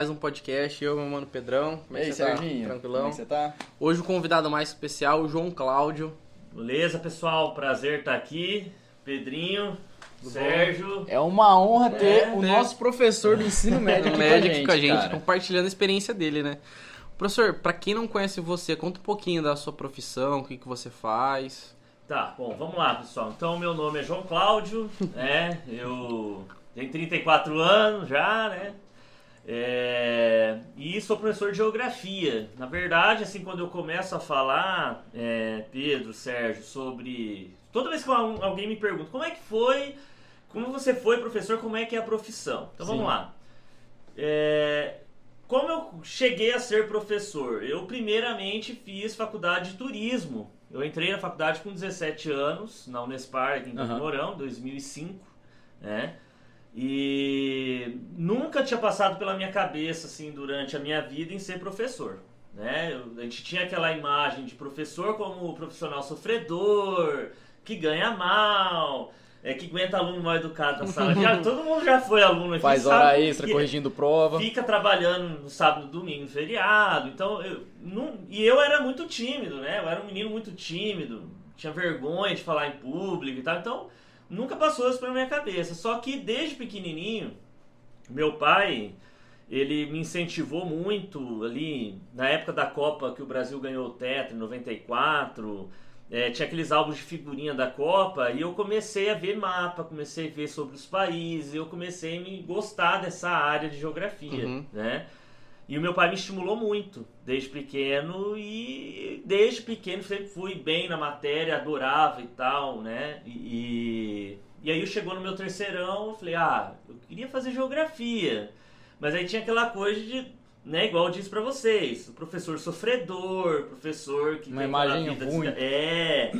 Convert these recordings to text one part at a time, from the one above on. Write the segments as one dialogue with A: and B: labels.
A: mais um podcast, eu, meu mano Pedrão. Como
B: e
A: é
B: aí,
A: que você tá?
B: Serginho?
A: Tranquilão?
B: Como é que você tá?
A: Hoje o convidado mais especial, o João Cláudio.
C: Beleza, pessoal? Prazer estar aqui. Pedrinho, Sérgio.
B: É uma honra ter
A: É,
B: o
A: né?
B: nosso professor do ensino médio aqui
A: médico
B: com a gente,
A: com a gente,
B: cara.
A: compartilhando a experiência dele, né? Professor, pra quem não conhece você, conta um pouquinho da sua profissão, o que, que você faz.
C: Tá, bom, vamos lá, pessoal. Então, meu nome é João Cláudio, né? Eu tenho 34 anos já, né? É, E sou professor de geografia. Na verdade, assim, quando eu começo a falar, é, Pedro, Sérgio, sobre. Toda vez que al- alguém me pergunta como é que foi, como você foi professor, como é que é a profissão? Então vamos
B: Sim.
C: lá. É, Como eu cheguei a ser professor? Eu primeiramente fiz faculdade de turismo. Eu entrei na faculdade com 17 anos, na Unespar, aqui em Campo
B: Aham.
C: Mourão, 2005, né? E nunca tinha passado pela minha cabeça, assim, durante a minha vida em ser professor, né? A gente tinha aquela imagem de professor como profissional sofredor, que ganha mal, é, que aguenta aluno mal educado na sala. Todo mundo já foi aluno aqui,
B: Faz hora extra
C: que-
B: corrigindo prova.
C: fica trabalhando no sábado, domingo, no feriado. Então, eu, não, e eu era muito tímido, né? Eu era um menino muito tímido, tinha vergonha de falar em público e tal. Então, nunca passou isso pela minha cabeça. Só que desde pequenininho, meu pai, ele me incentivou muito ali na época da Copa que o Brasil ganhou o Tetra em 94. é, tinha aqueles álbuns de figurinha da Copa e eu comecei a ver mapa, comecei a ver sobre os países, eu comecei a me gostar dessa área de geografia,
A: Uhum.
C: né? E o meu pai me estimulou muito desde pequeno e desde pequeno sempre fui bem na matéria, adorava e tal, né? E, e aí chegou no meu terceirão, eu falei, ah, eu queria fazer geografia. Mas aí tinha aquela coisa de, né, igual eu disse pra vocês, o professor sofredor, professor que
B: Uma imagem
C: vida
B: ruim.
C: É.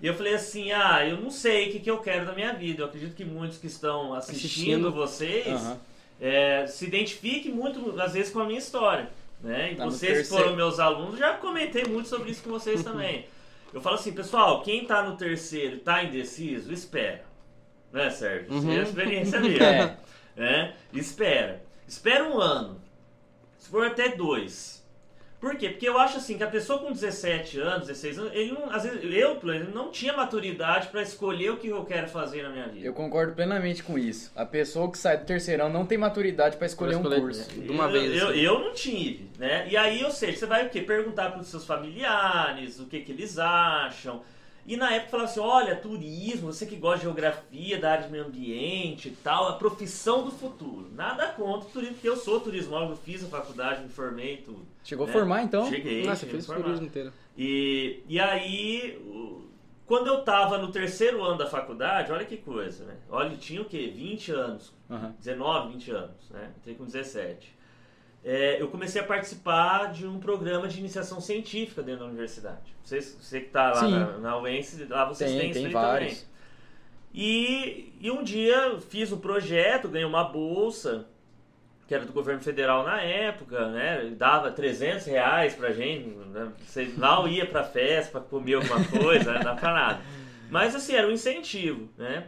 C: E eu falei assim, ah, eu não sei o que, que eu quero da minha vida. Eu acredito que muitos que estão assistindo,
A: Assistindo.
C: vocês
B: Aham.
C: É, se identifiquem muito, às vezes, com a minha história. Né? E
B: Tá
C: vocês que foram meus alunos, já comentei muito sobre isso com vocês também. Eu falo assim, pessoal, quem tá no terceiro e tá indeciso, espera. Né, Sérgio? Isso é
A: Uhum.
C: a experiência mesmo.
B: É.
C: É, espera. Espera um ano. Se for até dois. Por quê? Porque eu acho assim que a pessoa com 17 anos, 16 anos, ele não, às vezes, eu, por exemplo, não tinha maturidade pra escolher o que eu quero fazer na minha vida.
B: Eu concordo plenamente com isso. A pessoa que sai do terceirão não tem maturidade pra escolher um
A: escolher-
B: curso.
A: De uma
C: eu,
A: vez,
C: Eu,
A: assim.
C: eu não tive, né? E aí, ou seja, você vai o quê? Perguntar para os seus familiares o que, que eles acham. E na época falava assim, olha, turismo, você que gosta de geografia, da área de meio ambiente e tal, a profissão do futuro. Nada contra o turismo, porque eu sou turismólogo, fiz a faculdade, me formei, tudo.
B: Chegou a
C: né?
B: formar então?
C: Cheguei,
A: Nossa,
C: cheguei a
A: fez
C: formar.
A: turismo inteiro.
C: E, e aí, quando eu tava no terceiro ano da faculdade, olha que coisa, né? Olha, eu tinha o quê? 20 anos,
B: Aham.
C: 19, 20 anos, né? Entrei com 17. É, eu comecei a participar de um programa de iniciação científica dentro da universidade. Você, você que está lá
B: Sim.
C: na, na UENS, lá vocês
B: Tem,
C: têm
B: tem vários.
C: também. E, e um dia fiz o projeto, ganhei uma bolsa, que era do governo federal na época, né? Dava 300 reais pra gente, né? Você mal ia pra festa pra comer alguma coisa, né? não dava pra nada. Mas assim, era um incentivo, né?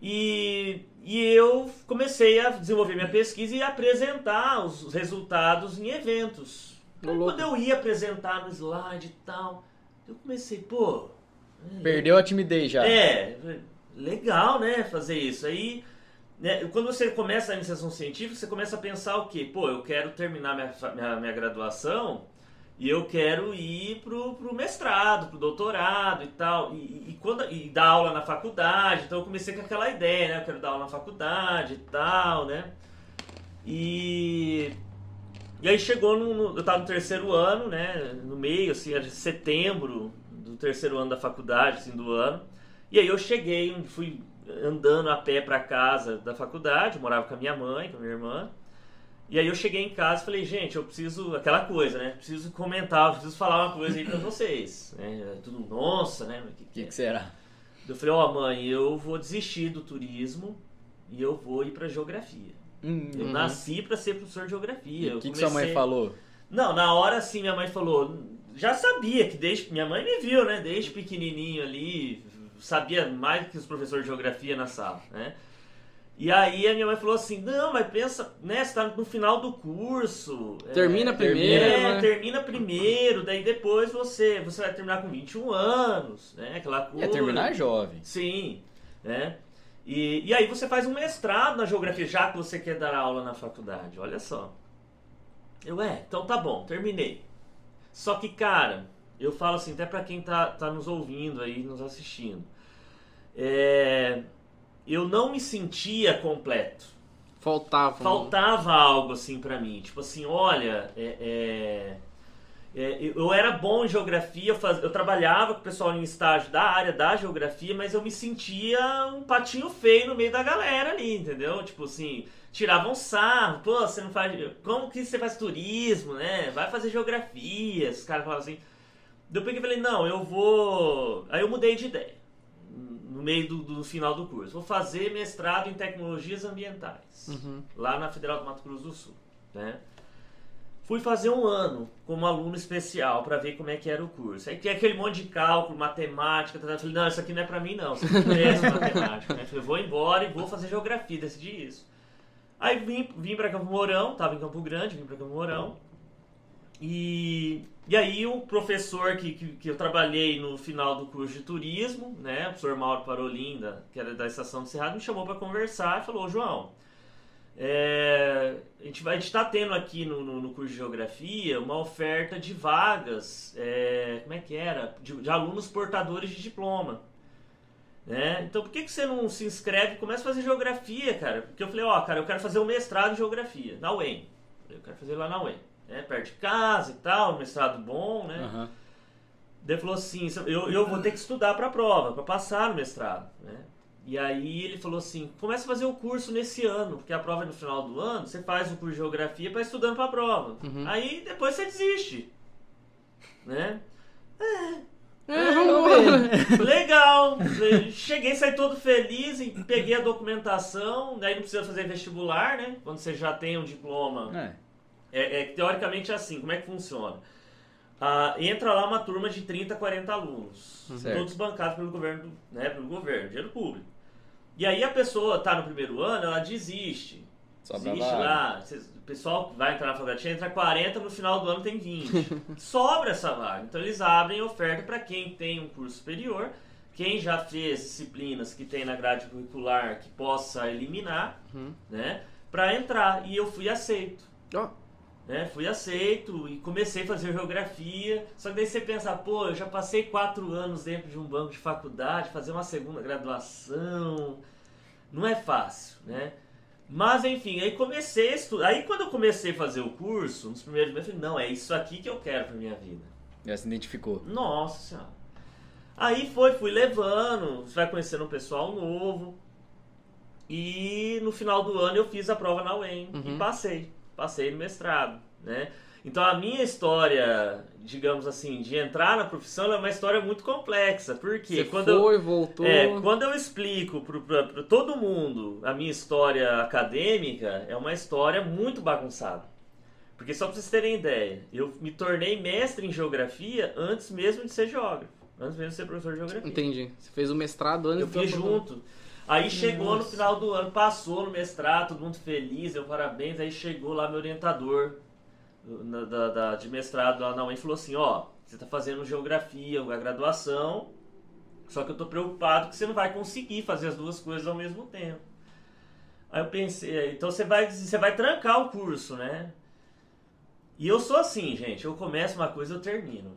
C: E, e eu comecei a desenvolver minha pesquisa e apresentar os resultados em eventos. Aí, quando eu ia apresentar no slide e tal, eu comecei, pô. é,
B: Perdeu a timidez já.
C: é, legal, né, fazer isso. Aí, né, quando você começa a iniciação científica, você começa a pensar o quê? Pô, eu quero terminar minha, minha, minha graduação e eu quero ir pro, pro mestrado, pro doutorado e tal. E, e, quando, e dar aula na faculdade. Então eu comecei com aquela ideia, né? Eu quero dar aula na faculdade e tal, né? E... E aí chegou no, no- Eu tava no terceiro ano, né? No meio, assim, era de setembro do terceiro ano da faculdade, assim, do ano. E aí eu cheguei, fui andando a pé pra casa da faculdade, morava com a minha mãe, com a minha irmã. E aí eu cheguei em casa e falei, gente, eu preciso, aquela coisa, né? Preciso comentar, preciso falar uma coisa aí pra vocês. Né? Tudo, nossa, né? O que, que
B: que,
C: é?
B: que será?
C: Eu falei, ó mãe, eu vou desistir do turismo e eu vou ir pra geografia.
B: Hum,
C: Eu
A: Uhum.
C: nasci pra ser professor de geografia.
B: O que, que sua mãe
C: comecei-
B: falou?
C: Não, na hora assim minha mãe falou, já sabia que desde minha mãe me viu, né? Desde pequenininho ali, sabia mais que os professores de geografia na sala, né? E aí a minha mãe falou assim, não, mas pensa, né, você tá no final do curso.
A: Termina
C: é,
A: primeiro,
C: É,
A: né?
C: termina primeiro, daí depois você, você vai terminar com 21 anos, né? Aquela coisa.
B: Ia terminar jovem.
C: Sim, né? E, e aí você faz um mestrado na geografia, já que você quer dar aula na faculdade, olha só. Eu, é, então tá bom, terminei. Só que, cara, eu falo assim, até pra quem tá, tá nos ouvindo aí, nos assistindo. É, eu não me sentia completo.
A: Faltava. um-
C: Faltava algo assim pra mim. Tipo assim, olha, é, é, é, eu era bom em geografia, eu, faz- eu trabalhava com o pessoal em estágio da área da geografia, mas eu me sentia um patinho feio no meio da galera ali, entendeu? Tipo assim, tiravam sarro, pô, você não faz. Como que você faz turismo, né? Vai fazer geografia. Os caras falavam assim. Depois que eu falei, não, eu vou. Aí eu mudei de ideia. Meio do, do final do curso. Vou fazer mestrado em tecnologias ambientais
A: Uhum.
C: lá na Federal do Mato Grosso do Sul, né? Fui fazer um ano como aluno especial para ver como é que era o curso. Aí tem aquele monte de cálculo, matemática, tá. Eu falei, não, isso aqui não é para mim não, isso aqui não conhece matemática. Né? Falei, vou embora e vou fazer geografia, decidi isso. Aí vim, vim para Campo Mourão, tava em Campo Grande, vim para Campo Mourão. E, e aí o professor que, que, que eu trabalhei no final do curso de turismo, né, o professor Mauro Parolinda, que era da estação de Cerrado, me chamou para conversar e falou, "Ô, João, é, a gente vai estar tendo aqui no, no, no curso de geografia uma oferta de vagas, é, como é que era? De, de alunos portadores de diploma. Né? Então por que, que você não se inscreve e começa a fazer geografia, cara? Porque eu falei, ó, cara, eu quero fazer um mestrado em geografia, na UEM. Eu quero fazer lá na UEM, né? Perto de casa e tal, mestrado bom, né?
B: Aham.
C: Daí ele falou assim, eu, eu vou ter que estudar para a prova, para passar no mestrado, né? E aí ele falou assim, começa a fazer o curso nesse ano, porque a prova é no final do ano, você faz o curso de geografia para estudando para a prova.
A: Uhum.
C: Aí depois você desiste, né?
A: É, ver.
C: Legal! Cheguei, saí todo feliz, e peguei a documentação, daí não precisa fazer vestibular, né? Quando você já tem um diploma
B: É.
C: é, é, teoricamente é assim, como é que funciona? Ah, entra lá uma turma de 30, 40 alunos,
B: Certo.
C: todos bancados pelo governo, né, pelo governo, dinheiro público. E aí a pessoa tá no primeiro ano, ela desiste.
B: Sobra
C: desiste lá, cês- o pessoal que vai entrar na faculdade entra 40, no final do ano tem 20. Sobra essa vaga. Então eles abrem oferta para quem tem um curso superior, quem já fez disciplinas que tem na grade curricular que possa eliminar,
A: Uhum.
C: né, para entrar. E eu fui aceito
A: Ó,
C: né? Fui aceito e comecei a fazer geografia. Só que daí você pensa, pô, eu já passei quatro anos dentro de um banco de faculdade, fazer uma segunda graduação. Não é fácil, né? Mas enfim, aí comecei a estudar. Aí quando eu comecei a fazer o curso, nos primeiros meses, eu falei, não, é isso aqui que eu quero pra minha vida.
B: Já se identificou.
C: Nossa senhora. Aí foi, fui levando, você vai conhecendo um pessoal novo. E no final do ano eu fiz a prova na UEM e
A: Uhum.
C: passei. Passei no mestrado, né? Então a minha história, digamos assim, de entrar na profissão é uma história muito complexa. Porque
A: você
C: quando eu,
A: foi, voltou.
C: é, quando eu explico para todo mundo a minha história acadêmica, é uma história muito bagunçada. Porque só para vocês terem ideia, eu me tornei mestre em geografia antes mesmo de ser geógrafo. Antes mesmo de ser professor de geografia.
A: Entendi. Você fez o mestrado antes
C: Eu fiz junto. Aí chegou no
A: Nossa.
C: final do ano, passou no mestrado, todo mundo feliz, eu parabéns. Aí chegou lá meu orientador na- da, da- de mestrado lá na UEM e falou assim: Ó, você tá fazendo geografia, a graduação, só que eu tô preocupado que você não vai conseguir fazer as duas coisas ao mesmo tempo. Aí eu pensei, então você vai, você vai trancar o curso, né? E eu sou assim, gente, eu começo uma coisa, eu termino.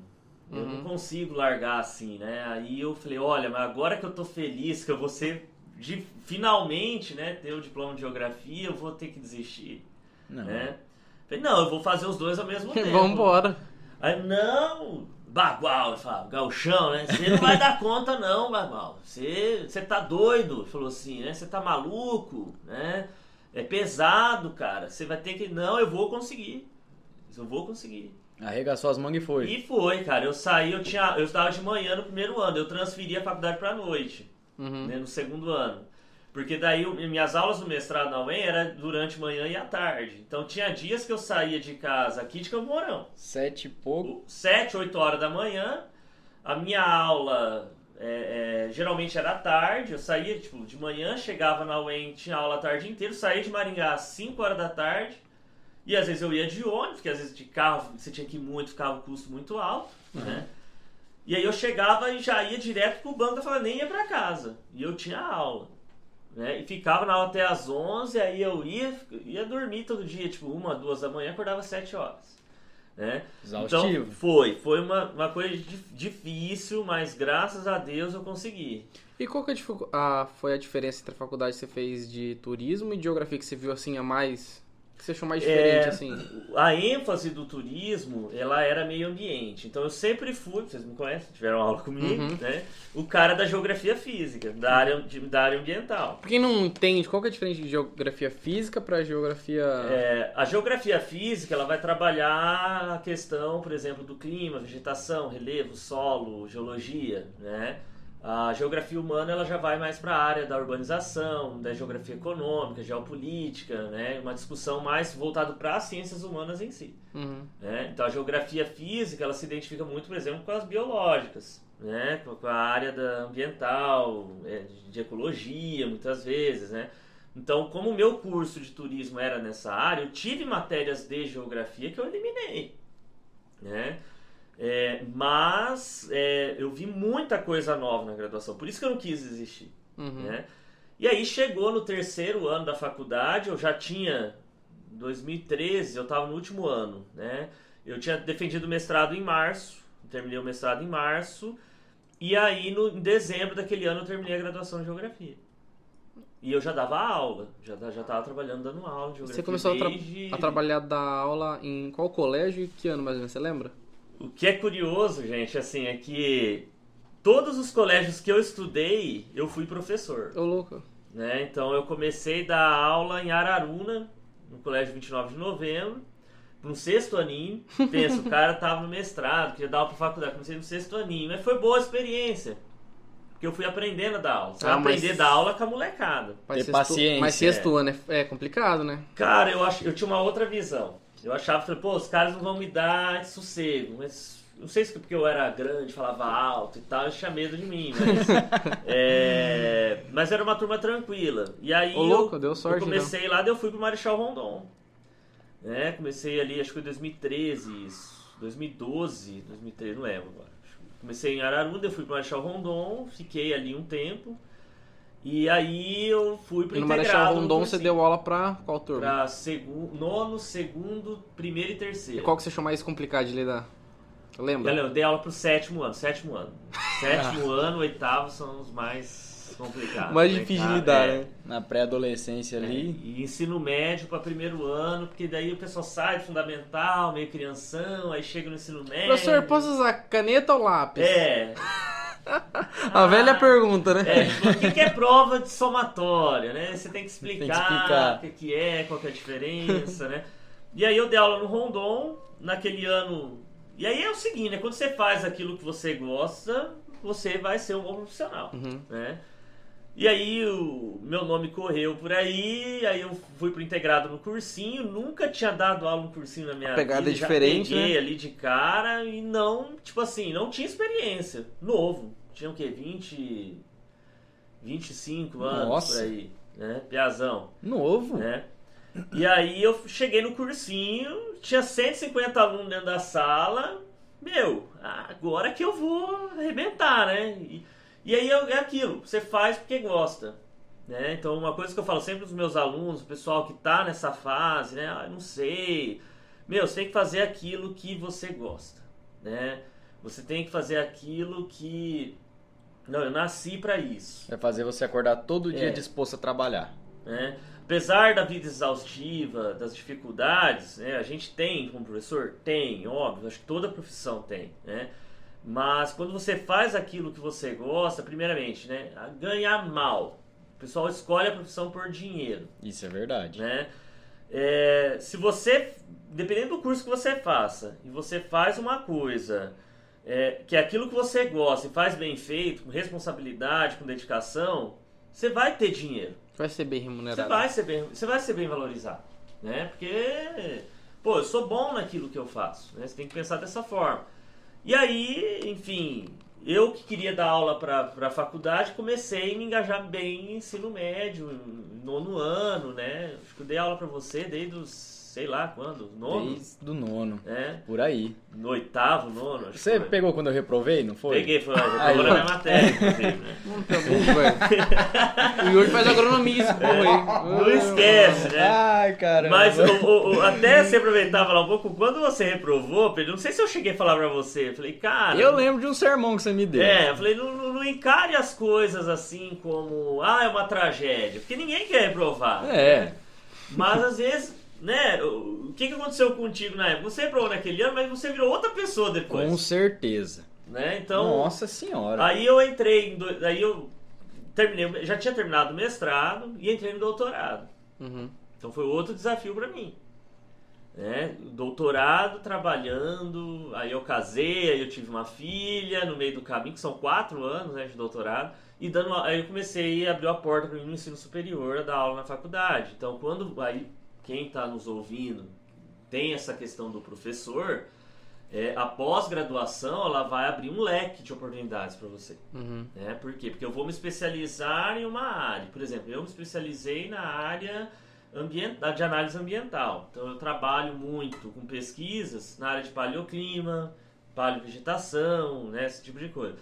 C: Eu não
A: Uhum.
C: consigo largar assim, né? Aí eu falei, olha, mas agora que eu tô feliz que eu vou ser de finalmente, né, ter o diploma de geografia, eu vou ter que desistir,
B: Não.
C: né? Falei, não, eu vou fazer os dois ao mesmo tempo.
A: Vambora.
C: Aí, não, Bagual, ele falava, gauchão, né? Você não vai dar conta não, Bagual. Você, você tá doido, falou assim, né? Você tá maluco, né? É pesado, cara. Você vai ter que... Não, eu vou conseguir. Eu vou conseguir.
B: Arregaçou as mangas e foi.
C: E foi, cara. Eu saí, eu tinha, eu estava de manhã no primeiro ano, eu transferi a faculdade pra noite,
A: Uhum.
C: né, no segundo ano. Porque daí minhas aulas no mestrado na UEM era durante manhã e à tarde. Então tinha dias que eu saía de casa aqui de Campo Mourão.
B: Sete e pouco.
C: 7, 8 horas da manhã, a minha aula é, é, geralmente era à tarde, eu saía tipo, de manhã, chegava na UEM, tinha aula a tarde inteira, saía de Maringá às 5 horas da tarde, e às vezes eu ia de ônibus, porque às vezes de carro você tinha que ir muito, ficava o custo muito alto, né? E aí eu chegava e já ia direto pro banco, eu falava, nem ia pra casa. E eu tinha aula. Né? E ficava na aula até às 11, aí eu ia, ia dormir todo dia, tipo, uma, duas da manhã, acordava às 7 horas. Né?
B: Exaustivo.
C: Então, foi. Foi uma, uma coisa dif- difícil, mas graças a Deus eu consegui.
A: E qual que é a- foi a diferença entre a faculdade que você fez de turismo e de geografia que você viu assim a mais. Que você achou mais diferente,
C: É,
A: assim?
C: A ênfase do turismo, ela era meio ambiente. Então eu sempre fui, vocês me conhecem, tiveram aula comigo,
A: Uhum.
C: né? O cara da geografia física, da área, de- da área ambiental.
A: Pra quem não entende, qual que é a diferença de geografia física pra geografia.
C: É, a geografia física ela vai trabalhar a questão, por exemplo, do clima, vegetação, relevo, solo, geologia, né? A geografia humana ela já vai mais para a área da urbanização, da geografia econômica, geopolítica, né? Uma discussão mais voltada para as ciências humanas em si.
A: Uhum.
C: né? Então a geografia física ela se identifica muito, por exemplo, com as biológicas, né? com a área da ambiental, é, de- de ecologia, muitas vezes. Né? Então, como o meu curso de turismo era nessa área, eu tive matérias de geografia que eu eliminei. Né? É, mas é, eu vi muita coisa nova na graduação, por isso que eu não quis desistir.
A: Uhum.
C: Né? E aí chegou no terceiro ano da faculdade, eu já tinha 2013, eu estava no último ano, né? Eu tinha defendido o mestrado em março, terminei o mestrado em março, e aí no, em dezembro daquele ano eu terminei a graduação em geografia. E eu já dava aula, já já estava trabalhando dando aula de geografia
A: Você começou a, tra-
C: desde...
A: a trabalhar da aula em qual colégio e que ano mais ou menos, você lembra?
C: O que é curioso, gente, assim, é que todos os colégios que eu estudei, eu fui professor.
A: Ô louco.
C: né? Então eu comecei a dar aula em Araruna, no colégio 29 de novembro, para um sexto aninho. Pensa, o cara tava no mestrado, queria dar aula para faculdade, comecei no sexto aninho, mas foi boa a experiência. Porque eu fui aprendendo a dar aula. Você
A: Ah,
C: vai aprender a dar aula com a molecada.
A: Mas
B: Ter
A: sexto-
B: paciência,
A: Mas sexto ano é, é complicado, né?
C: Cara, eu, ach... eu tinha uma outra visão. Eu achava, falei, pô, os caras não vão me dar sossego, mas não sei se porque eu era grande, falava alto e tal, eu tinha medo de mim, mas, é, mas era uma turma tranquila. E aí
A: Ô, louco,
C: eu,
A: deu sorte,
C: eu comecei lá, daí eu fui pro Marechal Rondon. Né? Comecei ali, acho que foi 2013, isso, 2012, 2013, não lembro agora. Comecei em Ararunda, eu fui pro Marechal Rondon, fiquei ali um tempo. E aí eu fui pro
A: E no
C: integrado.
A: Marechal
C: no
A: Rondon você
C: cursinho.
A: deu aula pra qual turma?
C: Pra segu... nono, segundo, primeiro e terceiro.
A: E qual que você achou mais complicado de lidar? Lembra?
C: Eu dei aula pro sétimo ano, sétimo ano. Sétimo ano, oitavo são os mais complicados.
A: Mais
C: né,
A: difícil de lidar,
C: É.
A: né?
B: Na pré-adolescência
C: É,
B: ali.
C: E ensino médio para primeiro ano, porque daí o pessoal sai do fundamental, meio crianção, aí chega no ensino médio.
A: Professor, posso usar caneta ou lápis?
C: É.
A: A velha pergunta, né?
C: É, o que, que é prova de somatória, né? Você tem que explicar,
B: Tem que explicar.
C: o que, que é, qual que é a diferença, né? E aí eu dei aula no Rondon, naquele ano. E aí é o seguinte, né? Quando você faz aquilo que você gosta, você vai ser um bom profissional,
A: Uhum.
C: né? E aí o meu nome correu por aí, aí eu fui pro integrado no cursinho, nunca tinha dado aula no cursinho na minha
A: A pegada
C: vida,
A: é
C: já
A: diferente,
C: peguei
A: né?
C: ali de cara e não, tipo assim, não tinha experiência, novo. Tinha o quê? 20 25 anos
B: Nossa.
C: por aí, né? Piazão,
B: Novo.
C: né? E aí eu cheguei no cursinho, tinha 150 alunos dentro da sala, meu, agora que eu vou arrebentar, né? E, e aí é aquilo, você faz porque gosta. Né? Então, uma coisa que eu falo sempre dos meus alunos, o pessoal que tá nessa fase, né? Ah, não sei. Meu, você tem que fazer aquilo que você gosta, né? Você tem que fazer aquilo que. Não, eu nasci para isso.
B: Vai fazer você acordar todo dia
C: É.
B: disposto a trabalhar.
C: né? Apesar da vida exaustiva, das dificuldades, né? A gente tem como professor? Tem, óbvio, acho que toda profissão tem, né? Mas quando você faz aquilo que você gosta, primeiramente, né? Ganhar mal. O pessoal escolhe a profissão por dinheiro,
B: Isso é verdade.
C: né? É, se você, dependendo do curso que você faça, e você faz uma coisa é, que aquilo que você gosta e faz bem feito, com responsabilidade, com dedicação, você vai ter dinheiro.
A: Vai ser bem
C: Você
A: remunerado.
C: vai ser bem, você vai ser bem valorizado, né? Porque, pô, eu sou bom naquilo que eu faço, né? Você tem que pensar dessa forma. E aí, enfim, eu que queria dar aula para a faculdade, comecei a me engajar bem em ensino médio, nono ano, né? Acho que eu dei aula para você desde os sei lá quando, nono?
B: Desde o nono.
C: É.
B: Por aí.
C: No oitavo, nono. Acho
B: Você
C: que foi.
B: pegou quando eu reprovei, não foi?
C: Peguei, foi, reprovou
B: Aí,
C: na minha matéria, inclusive, né?
A: Não velho. O Yuri faz agronomia esse porra aí.
C: Não esquece, né?
B: Ai, cara.
C: Mas o- o- o- até se aproveitar e falar um pouco, quando você reprovou, Pedro, não sei se eu cheguei a falar pra você, eu falei, cara.
B: Eu lembro de um sermão que você me deu.
C: É, eu falei, não, não- não encare as coisas assim como, ah, é uma tragédia, porque ninguém quer reprovar.
B: É.
C: Mas às vezes, né, o o que, que aconteceu contigo na época? Você reprovou naquele ano, mas você virou outra pessoa depois.
B: Com certeza.
C: Né? Então,
B: Nossa senhora.
C: aí eu entrei, em do- aí eu terminei, já tinha terminado o mestrado e entrei no doutorado.
A: Uhum.
C: Então foi outro desafio para mim. Né? Doutorado, trabalhando, aí eu casei, aí eu tive uma filha no meio do caminho, que são quatro anos né, de doutorado, e dando, aí eu comecei a abrir a porta para mim no ensino superior a dar aula na faculdade. Então quando aí quem está nos ouvindo tem essa questão do professor, é, a pós-graduação ela vai abrir um leque de oportunidades para você.
A: Uhum.
C: Né? Por quê? Porque eu vou me especializar em uma área. Por exemplo, eu me especializei na área ambient... de análise ambiental. Então eu trabalho muito com pesquisas na área de paleoclima, paleovegetação, né? esse tipo de coisa.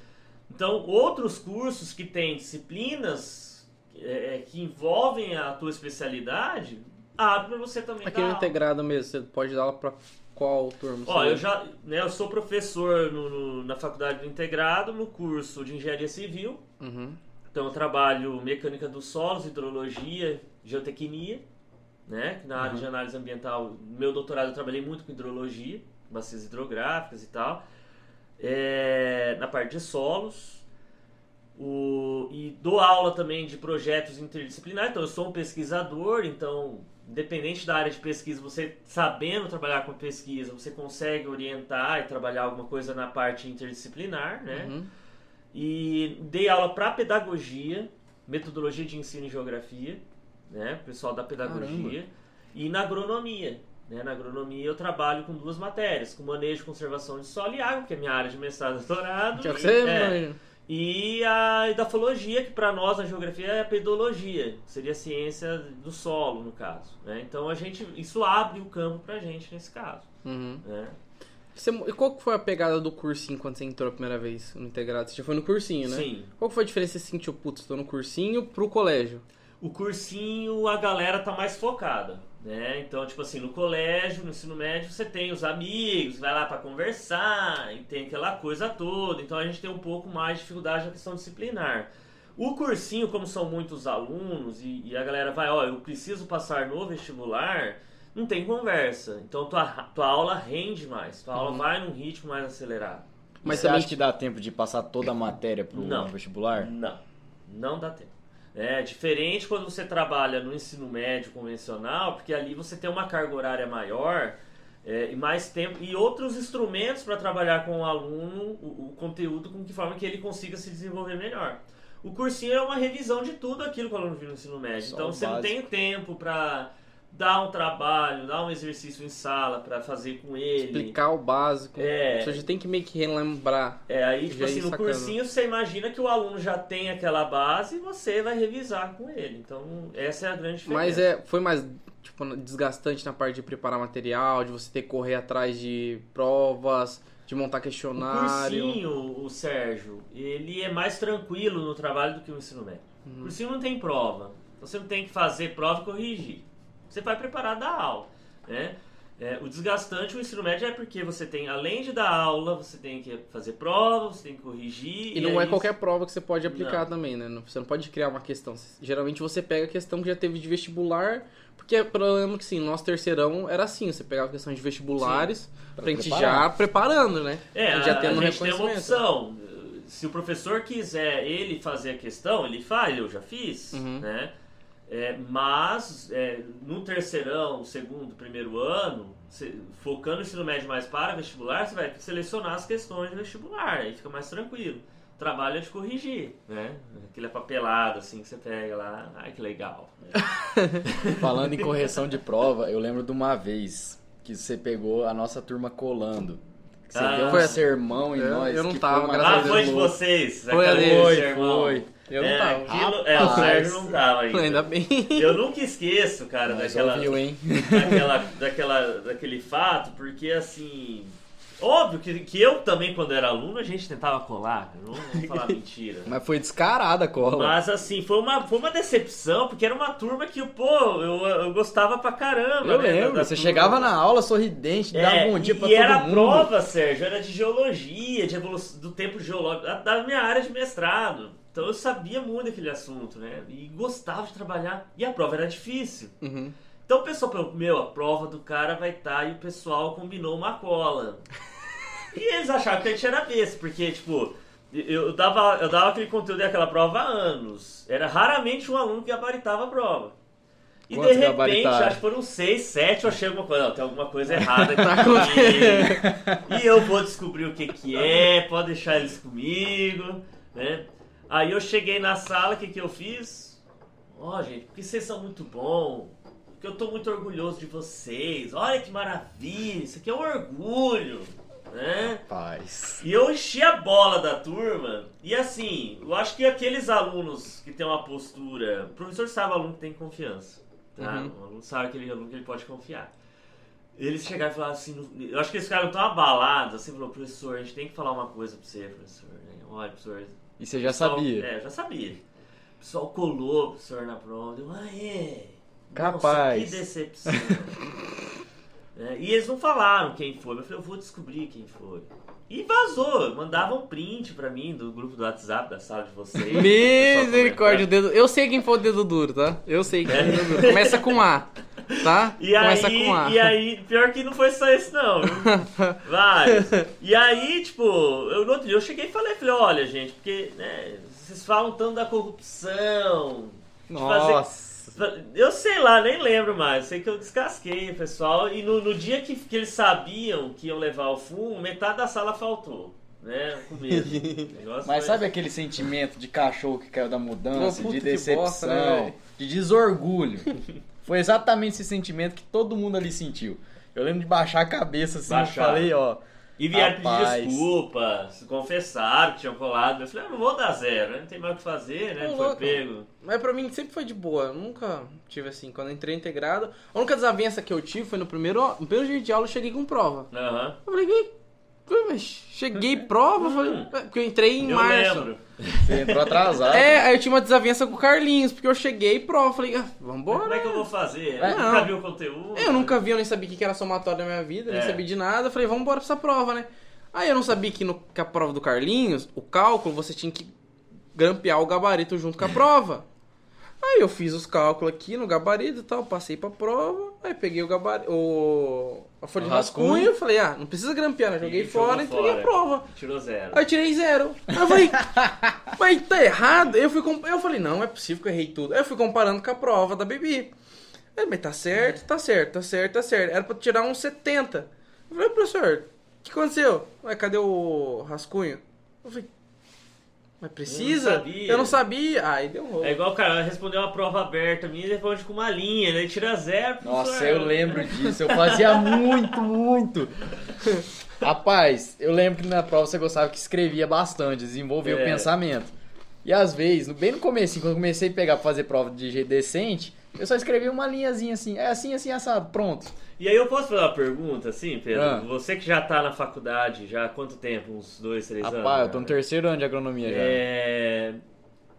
C: Então, outros cursos que têm disciplinas é, que envolvem a tua especialidade, abre para você também
A: Aqui
C: dar
A: no
C: aula.
A: integrado mesmo, você pode dar aula pra qual turma?
C: Ó, eu já, né, eu sou professor no- no- na faculdade do integrado, no curso de engenharia civil.
A: Uhum.
C: Então eu trabalho mecânica dos solos, hidrologia, geotecnia, né? Na área de análise ambiental, meu doutorado eu trabalhei muito com hidrologia, bacias hidrográficas e tal. É, na parte de solos. O, e dou aula também de projetos interdisciplinares, então eu sou um pesquisador, então independente da área de pesquisa, você sabendo trabalhar com pesquisa, você consegue orientar e trabalhar alguma coisa na parte interdisciplinar, né?
A: Uhum.
C: E dei aula para pedagogia, metodologia de ensino e geografia, né? Pessoal da pedagogia. E na agronomia. Né? Na agronomia eu trabalho com duas matérias, com manejo e conservação de solo e água, que é minha área de mestrado e doutorado.
A: Que
C: e, é. E a edafologia, que para nós na geografia é a pedologia, seria a ciência do solo, no caso. Né? Então a gente, isso abre o campo pra gente nesse caso.
A: Uhum.
C: Né?
A: Você- e qual foi a pegada do cursinho quando você entrou a primeira vez no integrado? Você já foi no cursinho, né?
C: Sim.
A: Qual foi a diferença que você sentiu, putz, tô no cursinho pro colégio?
C: O cursinho, a galera tá mais focada, né? Então, tipo assim, no colégio, no ensino médio, você tem os amigos, vai lá pra conversar, e tem aquela coisa toda. Então, a gente tem um pouco mais de dificuldade na questão disciplinar. O cursinho, como são muitos alunos, e, e a galera vai, ó, eu preciso passar no vestibular, não tem conversa. Então, tua, tua aula rende mais, tua aula vai num ritmo mais acelerado.
B: Mas você acha que dá tempo de passar toda a matéria pro
C: Não.
B: vestibular?
C: Não, não dá tempo. É diferente quando você trabalha no ensino médio convencional, porque ali você tem uma carga horária maior é, e mais tempo e outros instrumentos para trabalhar com o aluno o, o conteúdo com que forma que ele consiga se desenvolver melhor. O cursinho é uma revisão de tudo aquilo que o aluno viu no ensino médio.
B: Só
C: então você não
B: básico.
C: tem tempo para dar um trabalho, dar um exercício em sala para fazer com ele.
A: Explicar o básico.
C: É.
A: Você já tem que meio que relembrar.
C: É, aí, tipo assim, no
A: sacando.
C: cursinho você imagina que o aluno já tem aquela base e você vai revisar com ele. Então, essa é a grande diferença.
A: Mas é, foi mais tipo, desgastante na parte de preparar material, de você ter que correr atrás de provas, de montar
C: O
A: questionário.
C: cursinho, o Sérgio, ele é mais tranquilo no trabalho do que o ensino médio.
A: Uhum.
C: O cursinho não tem prova. Você não tem que fazer prova e corrigir. Você vai preparar da aula, né? É, o desgastante o ensino médio é porque você tem, além de dar aula, você tem que fazer prova, você tem que corrigir.
A: E não é
C: aí
A: qualquer prova que você pode aplicar
C: Não.
A: também, né? Você não pode criar uma questão. Geralmente você pega a questão que já teve de vestibular, porque eu lembro que sim, nosso terceirão era assim, você pegava a questão de vestibulares pra,
B: Pra
A: gente já preparando, né?
C: É,
A: A já tendo
C: a gente tem uma opção. Se o professor quiser ele fazer a questão, ele faz, eu já fiz,
A: Uhum.
C: né? É, mas é, no terceirão, segundo, primeiro ano, você- focando no ensino médio mais para vestibular, você vai selecionar as questões de vestibular, aí fica mais tranquilo. O trabalho é de corrigir, né? Aquele papelado assim que você pega lá, ai que legal.
B: Falando em correção de prova, eu lembro de uma vez que você pegou a nossa turma colando. Você
C: Ah,
B: deu um
A: foi-
B: sermão em
A: Eu-
B: nós.
A: eu não
B: que
A: tava,
B: foi
A: graças a
C: Ah,
A: Deus,
C: foi de vocês.
A: Foi
C: aquela
A: a
C: vez,
B: Foi,
C: irmão.
B: foi. Eu não
C: é,
B: tava.
C: aquilo- é, o
B: Rapaz.
C: Sérgio não tava ainda.
A: Ainda bem.
C: Eu nunca esqueço, cara,
B: Mas
C: daquela,
B: ouviu, hein?
C: daquela, daquela, daquele fato, porque assim. Óbvio que, que eu também, quando era aluno, a gente tentava colar, não vou falar mentira.
B: Mas foi descarada a cola.
C: Mas assim, foi uma, foi uma decepção, porque era uma turma que, pô, eu, eu gostava pra caramba.
B: eu
C: né, da-
B: lembro,
C: da
B: você
C: turma.
B: chegava na aula sorridente, dava
C: É,
B: bom dia
C: e,
B: pra
C: e
B: todo
C: era
B: mundo.
C: a prova, Sérgio, era de geologia, de evolução, do tempo geológico, da- da minha área de mestrado. Então eu sabia muito daquele assunto, né? E gostava de trabalhar. E a prova era difícil.
A: Uhum.
C: Então o pessoal falou, meu, a prova do cara vai estar e o pessoal combinou uma cola. e eles achavam que a gente era besta, porque, tipo, eu, dava, eu dava aquele conteúdo e aquela prova há anos. Era raramente um aluno que gabaritava a prova. E
B: Quantos
C: de repente,
B: gabaritaram?
C: acho que foram seis, sete, eu achei alguma coisa, não, tem alguma coisa errada aqui.
A: Tá
C: comigo. e eu vou descobrir o que que é, pode deixar eles comigo, né? Aí eu cheguei na sala, o que que eu fiz? Ó, gente, porque vocês são muito bons. Porque eu tô muito orgulhoso de vocês. Olha que maravilha, isso aqui é um orgulho, né?
B: Rapaz.
C: E eu enchi a bola da turma. E assim, eu acho que aqueles alunos que têm uma postura. O professor sabe o aluno que tem confiança. Tá?
A: Uhum.
C: O aluno sabe aquele aluno que ele pode confiar. Eles chegaram e falaram assim. Eu acho que eles ficaram tão abalados assim, falou, professor, a gente tem que falar uma coisa pra você, professor. né? Olha, professor.
B: E você já
C: pessoal-
B: sabia.
C: É, eu já sabia. O pessoal colou, professor, na prova. Deu, é.
B: Capaz.
C: Nossa, que decepção. É, e eles não falaram quem foi. Eu falei, eu vou descobrir quem foi. E vazou. Mandavam um print pra mim do grupo do WhatsApp da sala de vocês.
A: Misericórdia, o dedo. Eu sei quem foi o dedo duro, tá? Eu sei quem foi o dedo duro. Começa com A, tá?
C: E
A: Começa
C: aí,
A: com A.
C: e aí, pior que não foi só esse não? Vários. E aí, tipo, eu no outro dia eu cheguei e falei, falei, olha, gente, porque né, vocês falam tanto da corrupção. de fazer-
B: Nossa.
C: Eu sei lá, nem lembro mais. Sei que eu descasquei o pessoal. E no, no dia que, que eles sabiam que iam levar o fumo, metade da sala faltou. Né? Com medo.
B: Mas
C: foi-
B: sabe aquele sentimento de cachorro que caiu da mudança,
A: Pô,
B: de decepção,
A: bosta, né,
B: de desorgulho? Foi exatamente esse sentimento que todo mundo ali sentiu. Eu lembro de baixar a cabeça assim,
C: Baixar.
B: eu falei, ó.
C: E vieram pedir
B: Rapaz.
C: desculpa, se confessaram que tinham colado. Eu falei, ah, não vou dar zero, né? não tem mais o que fazer, né?
A: Ô,
C: Foi
A: louco.
C: pego.
A: Mas pra mim sempre foi de boa. Eu nunca tive assim. Quando eu entrei integrado, a única desavença que eu tive foi no primeiro, no primeiro dia de aula eu cheguei com prova.
C: Aham.
A: Eu falei, "Ih, mas cheguei prova, falei, é, porque eu entrei em
C: Eu
A: março.
C: lembro.
B: Você entrou atrasado.
A: É, aí eu tinha uma desavença com o Carlinhos, porque eu cheguei prova, falei, ah, vambora.
C: Como é que eu vou fazer?
A: É,
C: Eu
A: não.
C: nunca vi o conteúdo.
A: Eu nunca vi, eu nem sabia o que era somatório na minha vida, nem
C: É.
A: sabia de nada. Eu falei, vamos embora pra essa prova, né? Aí eu não sabia que, no, que a prova do Carlinhos, o cálculo, você tinha que grampear o gabarito junto com a prova. Aí eu fiz os cálculos aqui no gabarito e tal, passei pra prova, aí peguei o gabarito, o, a folha
B: O
A: de rascunho,
B: rascunho.
A: falei, ah, não precisa grampear, né? Joguei
C: E
A: fora e entreguei a
C: fora.
A: prova.
C: Tirou zero.
A: Aí eu tirei zero. Aí eu falei, mas tá errado? Eu, fui comp- eu falei, não, é possível que eu errei tudo. Aí eu fui comparando com a prova da Bibi. Aí, mas tá certo, tá certo, tá certo, tá certo. Era pra tirar uns 70. Eu falei, professor, o que aconteceu? Ué, cadê o rascunho? Eu falei, mas precisa?
C: Eu não sabia.
A: Eu não sabia. Aí deu um rolo.
C: É igual o cara respondeu uma prova aberta minha e responde com uma linha, né? Tira zero.
B: Nossa, eu lembro disso. Eu fazia muito, muito. Rapaz, eu lembro que na prova você gostava que escrevia bastante, desenvolvia o
C: É.
B: pensamento. E às vezes, bem no começo, quando eu comecei a pegar pra fazer prova de jeito decente, eu só escrevia uma linhazinha assim, é assim, assim, assado, pronto.
C: E aí eu posso fazer uma pergunta, assim, Pedro?
B: Ah.
C: Você que já tá na faculdade, já há quanto tempo? Uns dois, três anos?
B: Rapaz, eu tô no terceiro ano de agronomia já.
C: É...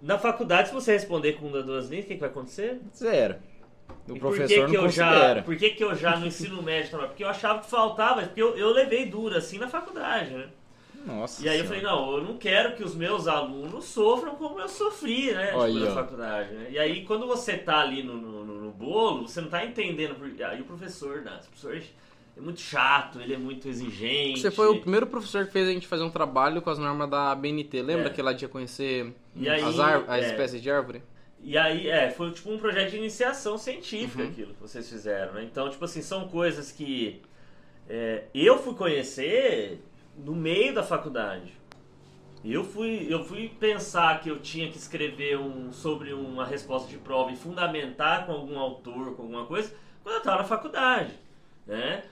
C: Na faculdade, se você responder com uma das duas linhas, o que, que vai acontecer?
B: Zero. O
C: E
B: professor
C: por que que
B: não
C: eu já,
B: considera.
C: Por que, que eu já no ensino médio também? Porque eu achava que faltava, porque eu, eu levei duro assim na faculdade, né?
B: Nossa
C: E aí eu
B: Senhora.
C: falei, não, eu não quero que os meus alunos sofram como eu sofri, né? Tipo,
B: Olha
C: na faculdade, né? E aí quando você tá ali no, no, no- bolo, você não tá entendendo. por- Aí o professor, né? O professor é muito chato, ele é muito exigente.
A: Você foi o primeiro professor que fez a gente fazer um trabalho com as normas da BNT. Lembra
C: É.
A: que ela tinha conhecer
C: E aí,
A: as, ar- as
C: é.
A: espécies de árvore?
C: E aí, é, foi tipo um projeto de iniciação científica
A: Uhum.
C: aquilo que vocês fizeram, né? Então, tipo assim, são coisas que é, eu fui conhecer no meio da faculdade. Eu fui, eu fui pensar que eu tinha que escrever um, sobre uma resposta de prova e fundamentar com algum autor, com alguma coisa, quando eu estava na faculdade, né?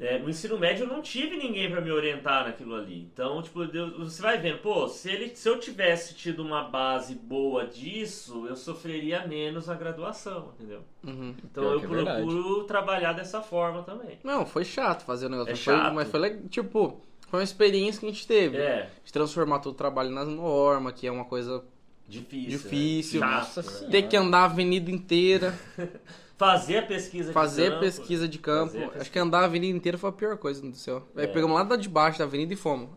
C: é, no ensino médio eu não tive ninguém para me orientar naquilo ali. Então, tipo, Deus, você vai vendo, pô, se, ele, se eu tivesse tido uma base boa disso, eu sofreria menos na graduação, entendeu?
A: Uhum.
C: Então
B: Pior
C: eu
B: é
C: procuro trabalhar dessa forma também.
A: Não, foi chato fazer o negócio.
C: É
A: mas foi-
C: chato.
A: mas foi, tipo, foi uma experiência que a gente teve.
C: É,
A: De transformar todo o trabalho nas normas, que é uma coisa.
C: difícil.
A: Difícil.
C: Né?
B: Nossa
C: Chato, né?
B: Senhora.
A: Ter que andar a avenida inteira,
C: Fazer a pesquisa de
A: fazer
C: campo.
A: pesquisa de campo.
C: Pesquisa.
A: Acho que andar a avenida inteira foi a pior coisa do céu. Aí
C: É.
A: pegamos lá de baixo da avenida e fomos.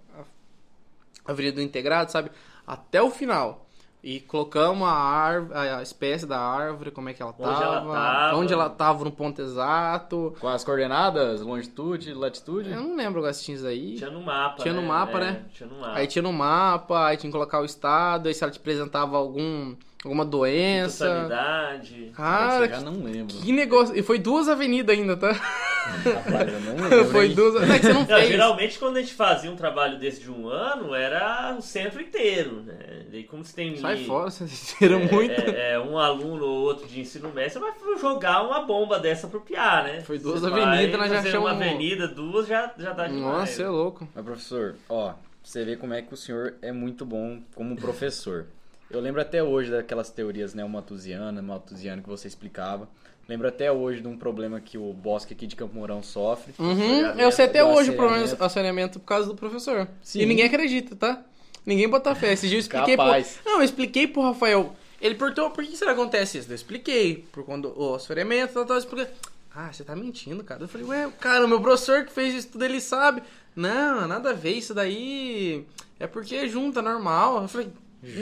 A: A avenida do Integrado, sabe? Até o final. E colocamos a, árvore, a espécie da árvore, como é que ela
C: Onde
A: tava,
C: ela tava.
A: onde ela tava no ponto exato.
B: Com as coordenadas, longitude, latitude.
A: Eu não lembro agora se tinha isso aí.
C: Tinha no mapa.
A: Tinha no
C: né?
A: mapa,
C: É,
A: né?
C: Tinha no mapa.
A: Aí tinha no mapa, aí tinha que colocar o estado, aí se ela te apresentava algum, alguma doença.
C: Totalidade.
A: Cara,
B: eu já não lembro.
A: que negócio. E foi duas avenidas ainda, tá?
B: Rapaz, eu não lembro.
A: foi duas. Não, é que você não
C: Não,
A: fez.
C: geralmente quando a gente fazia um trabalho desse de um ano, era o centro inteiro, né? E como você tem
A: Sai fora, vocês viram
C: é,
A: muito.
C: É, é, um aluno ou outro de ensino médio, você vai jogar uma bomba dessa pro piá, né?
A: Foi duas
C: Você
A: avenidas, nós já achamos-
C: uma avenida, duas já, já dá demais.
A: Nossa, você é louco.
B: Mas, professor, ó, você vê como é que o senhor é muito bom como professor. Eu lembro até hoje daquelas teorias neomatusianas, maltusiana que você explicava. Lembro até hoje de um problema que o bosque aqui de Campo Mourão sofre.
A: Uhum, eu sei até hoje o problema do
B: assoreamento
A: por causa do professor.
B: Sim.
A: E ninguém acredita, tá? Ninguém bota fé. Esse dia eu expliquei
B: Capaz.
A: pro... Não, eu expliquei pro Rafael. Ele perguntou, por que será que acontece isso? Eu expliquei. Por quando o assoreamento, tal, tal, expliquei. Ah, você tá mentindo, cara. Eu falei, ué, cara, o meu professor que fez isso tudo, ele sabe. Não, nada a ver, isso daí é porque junta, normal. Eu falei,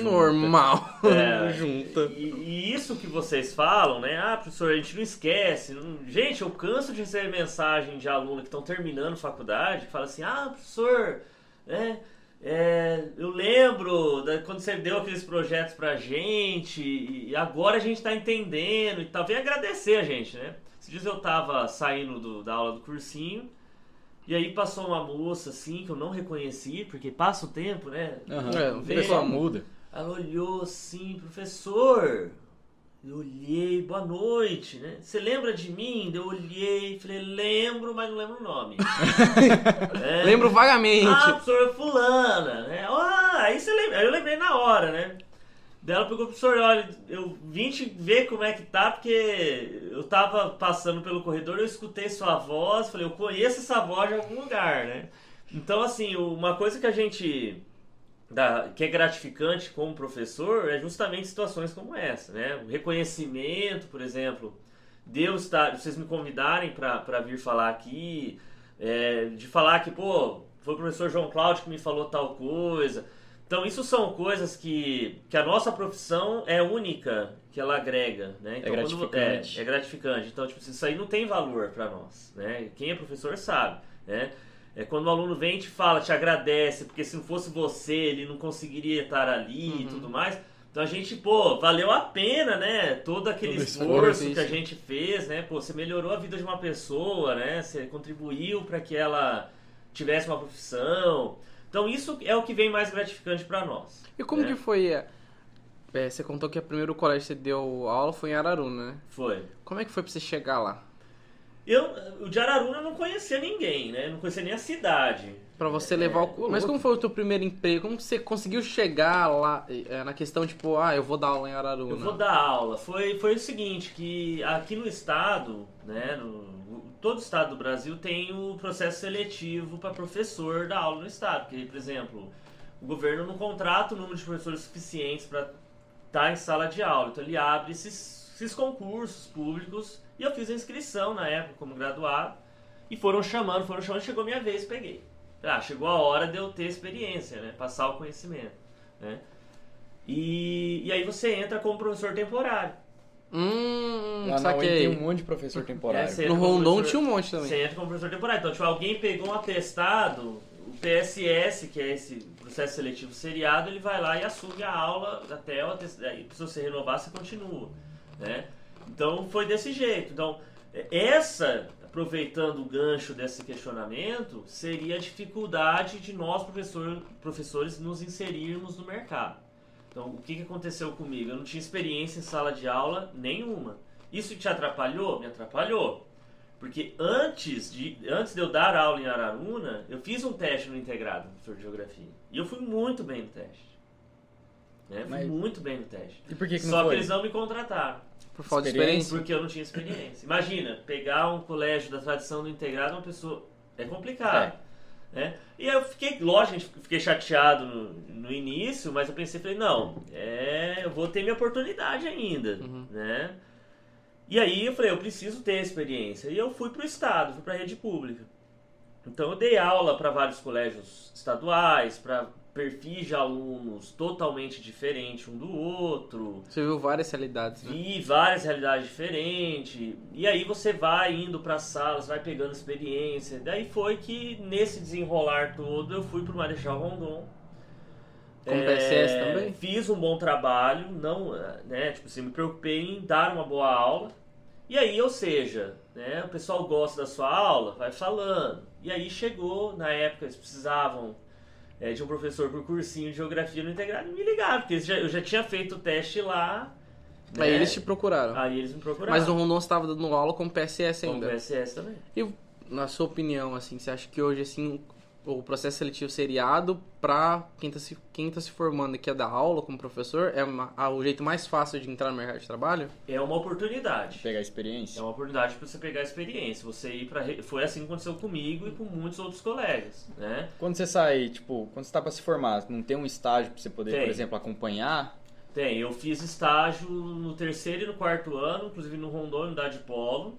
A: normal.
C: É,
A: junta.
C: E, e isso que vocês falam, né? Ah, professor, a gente não esquece. Não- Gente, eu canso de receber mensagem de aluno que estão terminando faculdade que fala assim: ah, professor, né? é, eu lembro da- quando você deu aqueles projetos pra gente e agora a gente tá entendendo e tal. Vem agradecer a gente, né? Esses dias eu tava saindo do- da aula do cursinho e aí passou uma moça assim que eu não reconheci, porque passa o tempo, né?
B: Aham.
A: É,
B: o
A: não
B: pessoal muda.
C: Ela olhou assim, professor. Eu olhei, boa noite, né? Você lembra de mim? Eu olhei, falei, lembro, mas não lembro o nome. É.
A: Lembro vagamente.
C: Ah, professor fulana, né? Ah, aí você lembra. Aí eu lembrei na hora, né? Daí ela pegou, professor, olha, eu vim te ver como é que tá, porque eu tava passando pelo corredor, eu escutei sua voz, falei, eu conheço essa voz de algum lugar, né? Então, assim, uma coisa que a gente dá, que é gratificante como professor é justamente situações como essa, né? O reconhecimento, por exemplo, Deus tá, vocês me convidarem para vir falar aqui, é, de falar que, pô, foi o professor João Cláudio que me falou tal coisa. Então, isso são coisas que, que a nossa profissão é única, que ela agrega, né? Então, quando-
B: gratificante.
C: é, é gratificante. Então, tipo, isso aí não tem valor para nós, né? Quem é professor sabe, né? É quando o aluno vem e te fala, te agradece, porque se não fosse você, ele não conseguiria estar ali e tudo mais. Então a gente, pô, valeu a pena, né? Todo aquele
B: Todo
C: esforço,
A: esforço,
C: que a gente fez, né? Pô, você melhorou a vida de uma pessoa, né? Você contribuiu para que ela tivesse uma profissão. Então isso é o que vem mais gratificante para nós.
A: E como
C: né?
A: que foi? é, é, você contou que o primeiro colégio que você deu aula foi em Araruna, né?
C: Foi.
A: Como é que foi pra você chegar lá?
C: Eu, o de Araruna eu não conhecia ninguém, né? Não conhecia nem a cidade.
A: Pra você levar o. Mas como foi o teu primeiro emprego? Como que você conseguiu chegar lá é, na questão, tipo, ah, eu vou dar aula em Araruna?
C: Eu vou dar aula. Foi, foi o seguinte, que aqui no estado, né, no, todo estado do Brasil tem o processo seletivo para professor dar aula no estado. Porque, por exemplo, o governo não contrata o número de professores suficientes para estar em sala de aula. Então ele abre esses, esses concursos públicos e eu fiz a inscrição na época como graduado. E foram chamando, foram chamando, chegou minha vez, peguei. Ah, chegou a hora de eu ter experiência, né? Passar o conhecimento, né? E, e aí você entra como professor temporário.
A: Hum,
B: Lá na UEM
A: saquei.
B: tem um monte de professor temporário.
C: É, você
A: No
C: como
A: Rondon
C: professor-
A: tinha um monte também.
C: Você entra como professor temporário. Então, tipo, alguém pegou um atestado, o PSS, que é esse processo seletivo seriado, ele vai lá e assume a aula até o atestado. Aí, se você renovar, você continua, né? Então, foi desse jeito. Então, essa, aproveitando o gancho desse questionamento, seria a dificuldade de nós, professor, professores, nos inserirmos no mercado. Então, o que, que aconteceu comigo? Eu não tinha experiência em sala de aula nenhuma. Isso te atrapalhou? Me atrapalhou. Porque antes de, antes de eu dar aula em Araruna, eu fiz um teste no integrado, professor de geografia. E eu fui muito bem no teste. Né? Fui
B: Mas-
C: muito bem no teste.
B: E por que, que
C: Só
B: não
C: que
B: foi?
C: eles não me contrataram.
A: Por falta de
B: Experiência.
A: experiência.
C: Porque eu não tinha experiência. Imagina, pegar um colégio da tradição do integrado, uma pessoa. É complicado. Né? E aí eu fiquei, lógico, fiquei chateado no, no início, mas eu pensei, falei, não, é, eu vou ter minha oportunidade ainda,
A: Uhum.
C: né? E aí eu falei, eu preciso ter experiência. E eu fui pro estado, fui pra rede pública. Então eu dei aula para vários colégios estaduais, para perfis de alunos totalmente diferentes um do outro.
A: Você viu várias realidades, né?
C: Vi várias realidades diferentes. E aí você vai indo para salas, vai pegando experiência. Daí foi que nesse desenrolar todo eu fui pro Marechal Rondon.
A: Com PSS também?
C: Fiz um bom trabalho, não, né, tipo assim, me preocupei em dar uma boa aula. E aí, ou seja, né, o pessoal gosta da sua aula, vai falando. E aí chegou, na época eles precisavam é, de um professor por cursinho de geografia no integrado e me ligaram, porque já- eu já tinha feito o teste lá.
A: Aí
C: né?
A: eles te procuraram.
C: Aí eles me procuraram.
A: Mas no Rondon você estava dando aula com PSS
C: Com o
A: ainda.
C: PSS também.
A: E na sua opinião, assim, você acha que hoje, assim, o processo seletivo seriado para quem está se, quem tá se formando e quer dar aula como professor é uma- o jeito mais fácil de entrar no mercado de trabalho?
C: É uma oportunidade.
B: Pegar
C: É
B: experiência.
C: uma oportunidade para você pegar experiência. Você ir para foi assim que aconteceu comigo e com muitos outros colegas, né?
B: Quando você sai, tipo, quando você tá pra se formar, não tem um estágio pra você poder,
C: Tem.
B: por exemplo, acompanhar?
C: Tem, eu fiz estágio no terceiro e no quarto ano, inclusive no Rondon, unidade polo,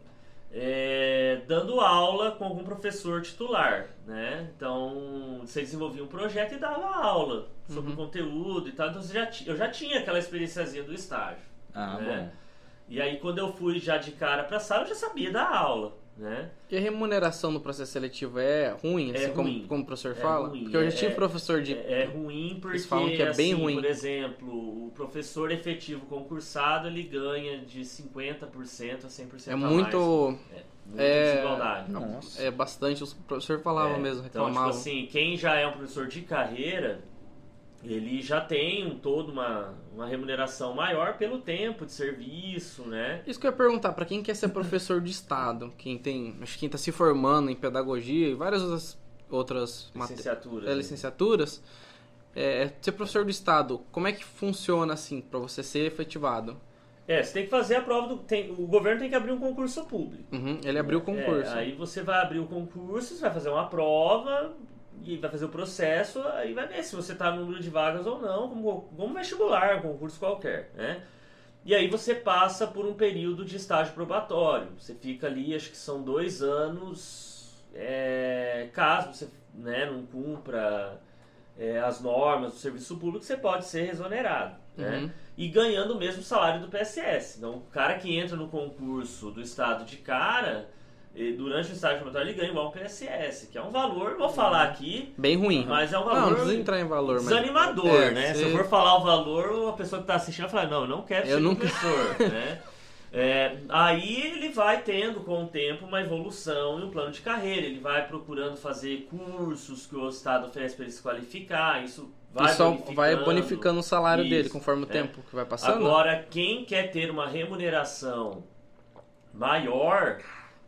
C: é, dando aula com algum professor titular, né? Então, você desenvolvia um projeto e dava aula sobre
A: Uhum.
C: o conteúdo e tal. Então, já eu já tinha aquela experiênciazinha do estágio.
B: Ah,
C: É.
B: bom.
C: E aí, quando eu fui já de cara pra sala, eu já sabia dar aula, né?
A: E a remuneração no processo seletivo é ruim, assim
C: É
A: como,
C: ruim.
A: como o professor
C: É
A: fala?
C: ruim,
A: Porque eu já
C: é-
A: tive professor de...
C: É, é ruim porque,
A: Eles falam que é bem
C: assim,
A: ruim.
C: por exemplo, o professor efetivo concursado, ele ganha de 50% a 100%
A: É
C: a mais.
A: muito...
C: Muita
A: É,
C: desigualdade.
B: Nossa.
A: é bastante... O professor falava
C: É,
A: mesmo,
C: Então,
A: reclamava.
C: tipo assim, quem já é um professor de carreira, ele já tem um, todo uma, uma remuneração maior pelo tempo de serviço, né?
A: Isso que eu ia perguntar, pra quem quer ser professor de estado, quem tem, acho que quem tá se formando em pedagogia e várias outras, outras mate-
C: Licenciatura.
A: é,
C: né?
A: licenciaturas, é, ser professor do estado, como é que funciona assim pra você ser efetivado?
C: É, você tem que fazer a prova do. Tem, o governo tem que abrir um concurso público.
A: Uhum, ele abriu o concurso.
C: É, aí você vai abrir o concurso, você vai fazer uma prova e vai fazer o processo, aí vai ver se você está no número de vagas ou não, como, como vestibular, um concurso qualquer, né? E aí você passa por um período de estágio probatório. Você fica ali, acho que são dois anos, é, caso você né, não cumpra é, as normas do serviço público, você pode ser exonerado. Né?
A: Uhum.
C: e ganhando o mesmo salário do PSS. Então, o cara que entra no concurso do estado de cara, durante o estágio probatório, ele ganha igual um PSS, que é um valor, vou falar aqui,
A: Bem ruim.
C: mas é um
A: não, não
C: valor
A: precisa entrar em valor, mas...
C: desanimador,
A: É,
C: né?
A: se-
C: Se eu for falar o valor, a pessoa que está assistindo vai falar, não, eu não quero
A: Eu
C: ser
A: nunca-
C: professor, né? É, aí ele vai tendo com o tempo uma evolução e um plano de carreira. Ele vai procurando fazer cursos que o Estado oferece para ele se qualificar. Isso vai
A: e só
C: bonificando.
A: vai bonificando o salário dele
C: Isso,
A: conforme o
C: é.
A: tempo que vai passando.
C: Agora, quem quer ter uma remuneração maior,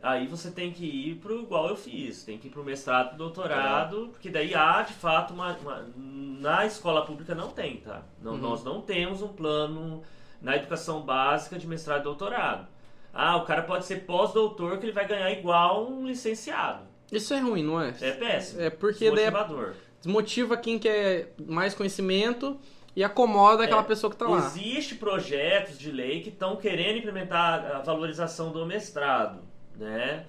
C: aí você tem que ir pro igual eu fiz, tem que ir pro mestrado, pro doutorado, porque daí há de fato uma, uma- na escola pública não tem, tá? Não,
A: Uhum.
C: Nós não temos um plano na educação básica de mestrado e doutorado. Ah, o cara pode ser pós-doutor que ele vai ganhar igual um licenciado.
A: Isso é ruim, não é?
C: É péssimo.
A: É porque é-
C: Desmotivador.
A: desmotiva quem quer mais conhecimento e acomoda aquela
C: É,
A: pessoa que tá lá.
C: Existe projetos de lei que estão querendo implementar a valorização do mestrado, né?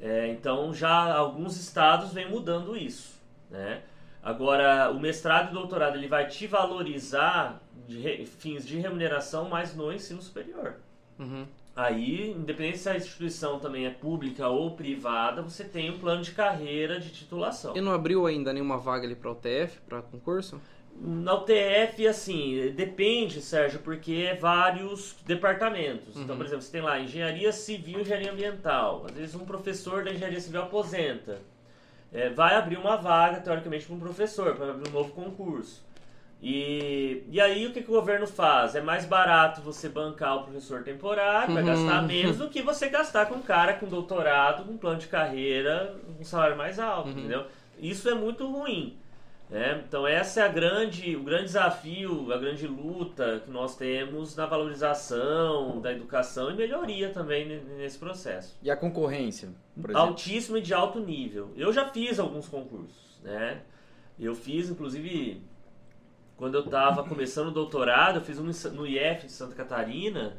C: É, então já alguns estados vêm mudando isso, né? Agora o mestrado e doutorado ele vai te valorizar de re- fins de remuneração, mas no ensino superior.
A: Uhum.
C: Aí, independente se a instituição também é pública ou privada, você tem um plano de carreira de titulação.
A: E não abriu ainda nenhuma vaga ali pra UTF, pra concurso?
C: Na UTF, assim, depende, Sérgio, porque é vários departamentos. Então,
A: Uhum.
C: por exemplo, você tem lá engenharia civil e engenharia ambiental. Às vezes um professor da engenharia civil aposenta. É, vai abrir uma vaga, teoricamente, para um professor, para abrir um novo concurso. E, e aí o que, que o governo faz? É mais barato você bancar o professor temporário, vai
A: Uhum.
C: gastar menos do que você gastar com um cara com doutorado, com plano de carreira, com um salário mais alto,
A: Uhum.
C: entendeu? Isso é muito ruim. Né? Então essa é a grande, o grande desafio, a grande luta que nós temos na valorização da educação e melhoria também ne- nesse processo
B: E a concorrência, por exemplo?
C: altíssimo e de alto nível. Eu já fiz alguns concursos, né? Eu fiz, inclusive, quando eu estava começando o doutorado, eu fiz um no IF de Santa Catarina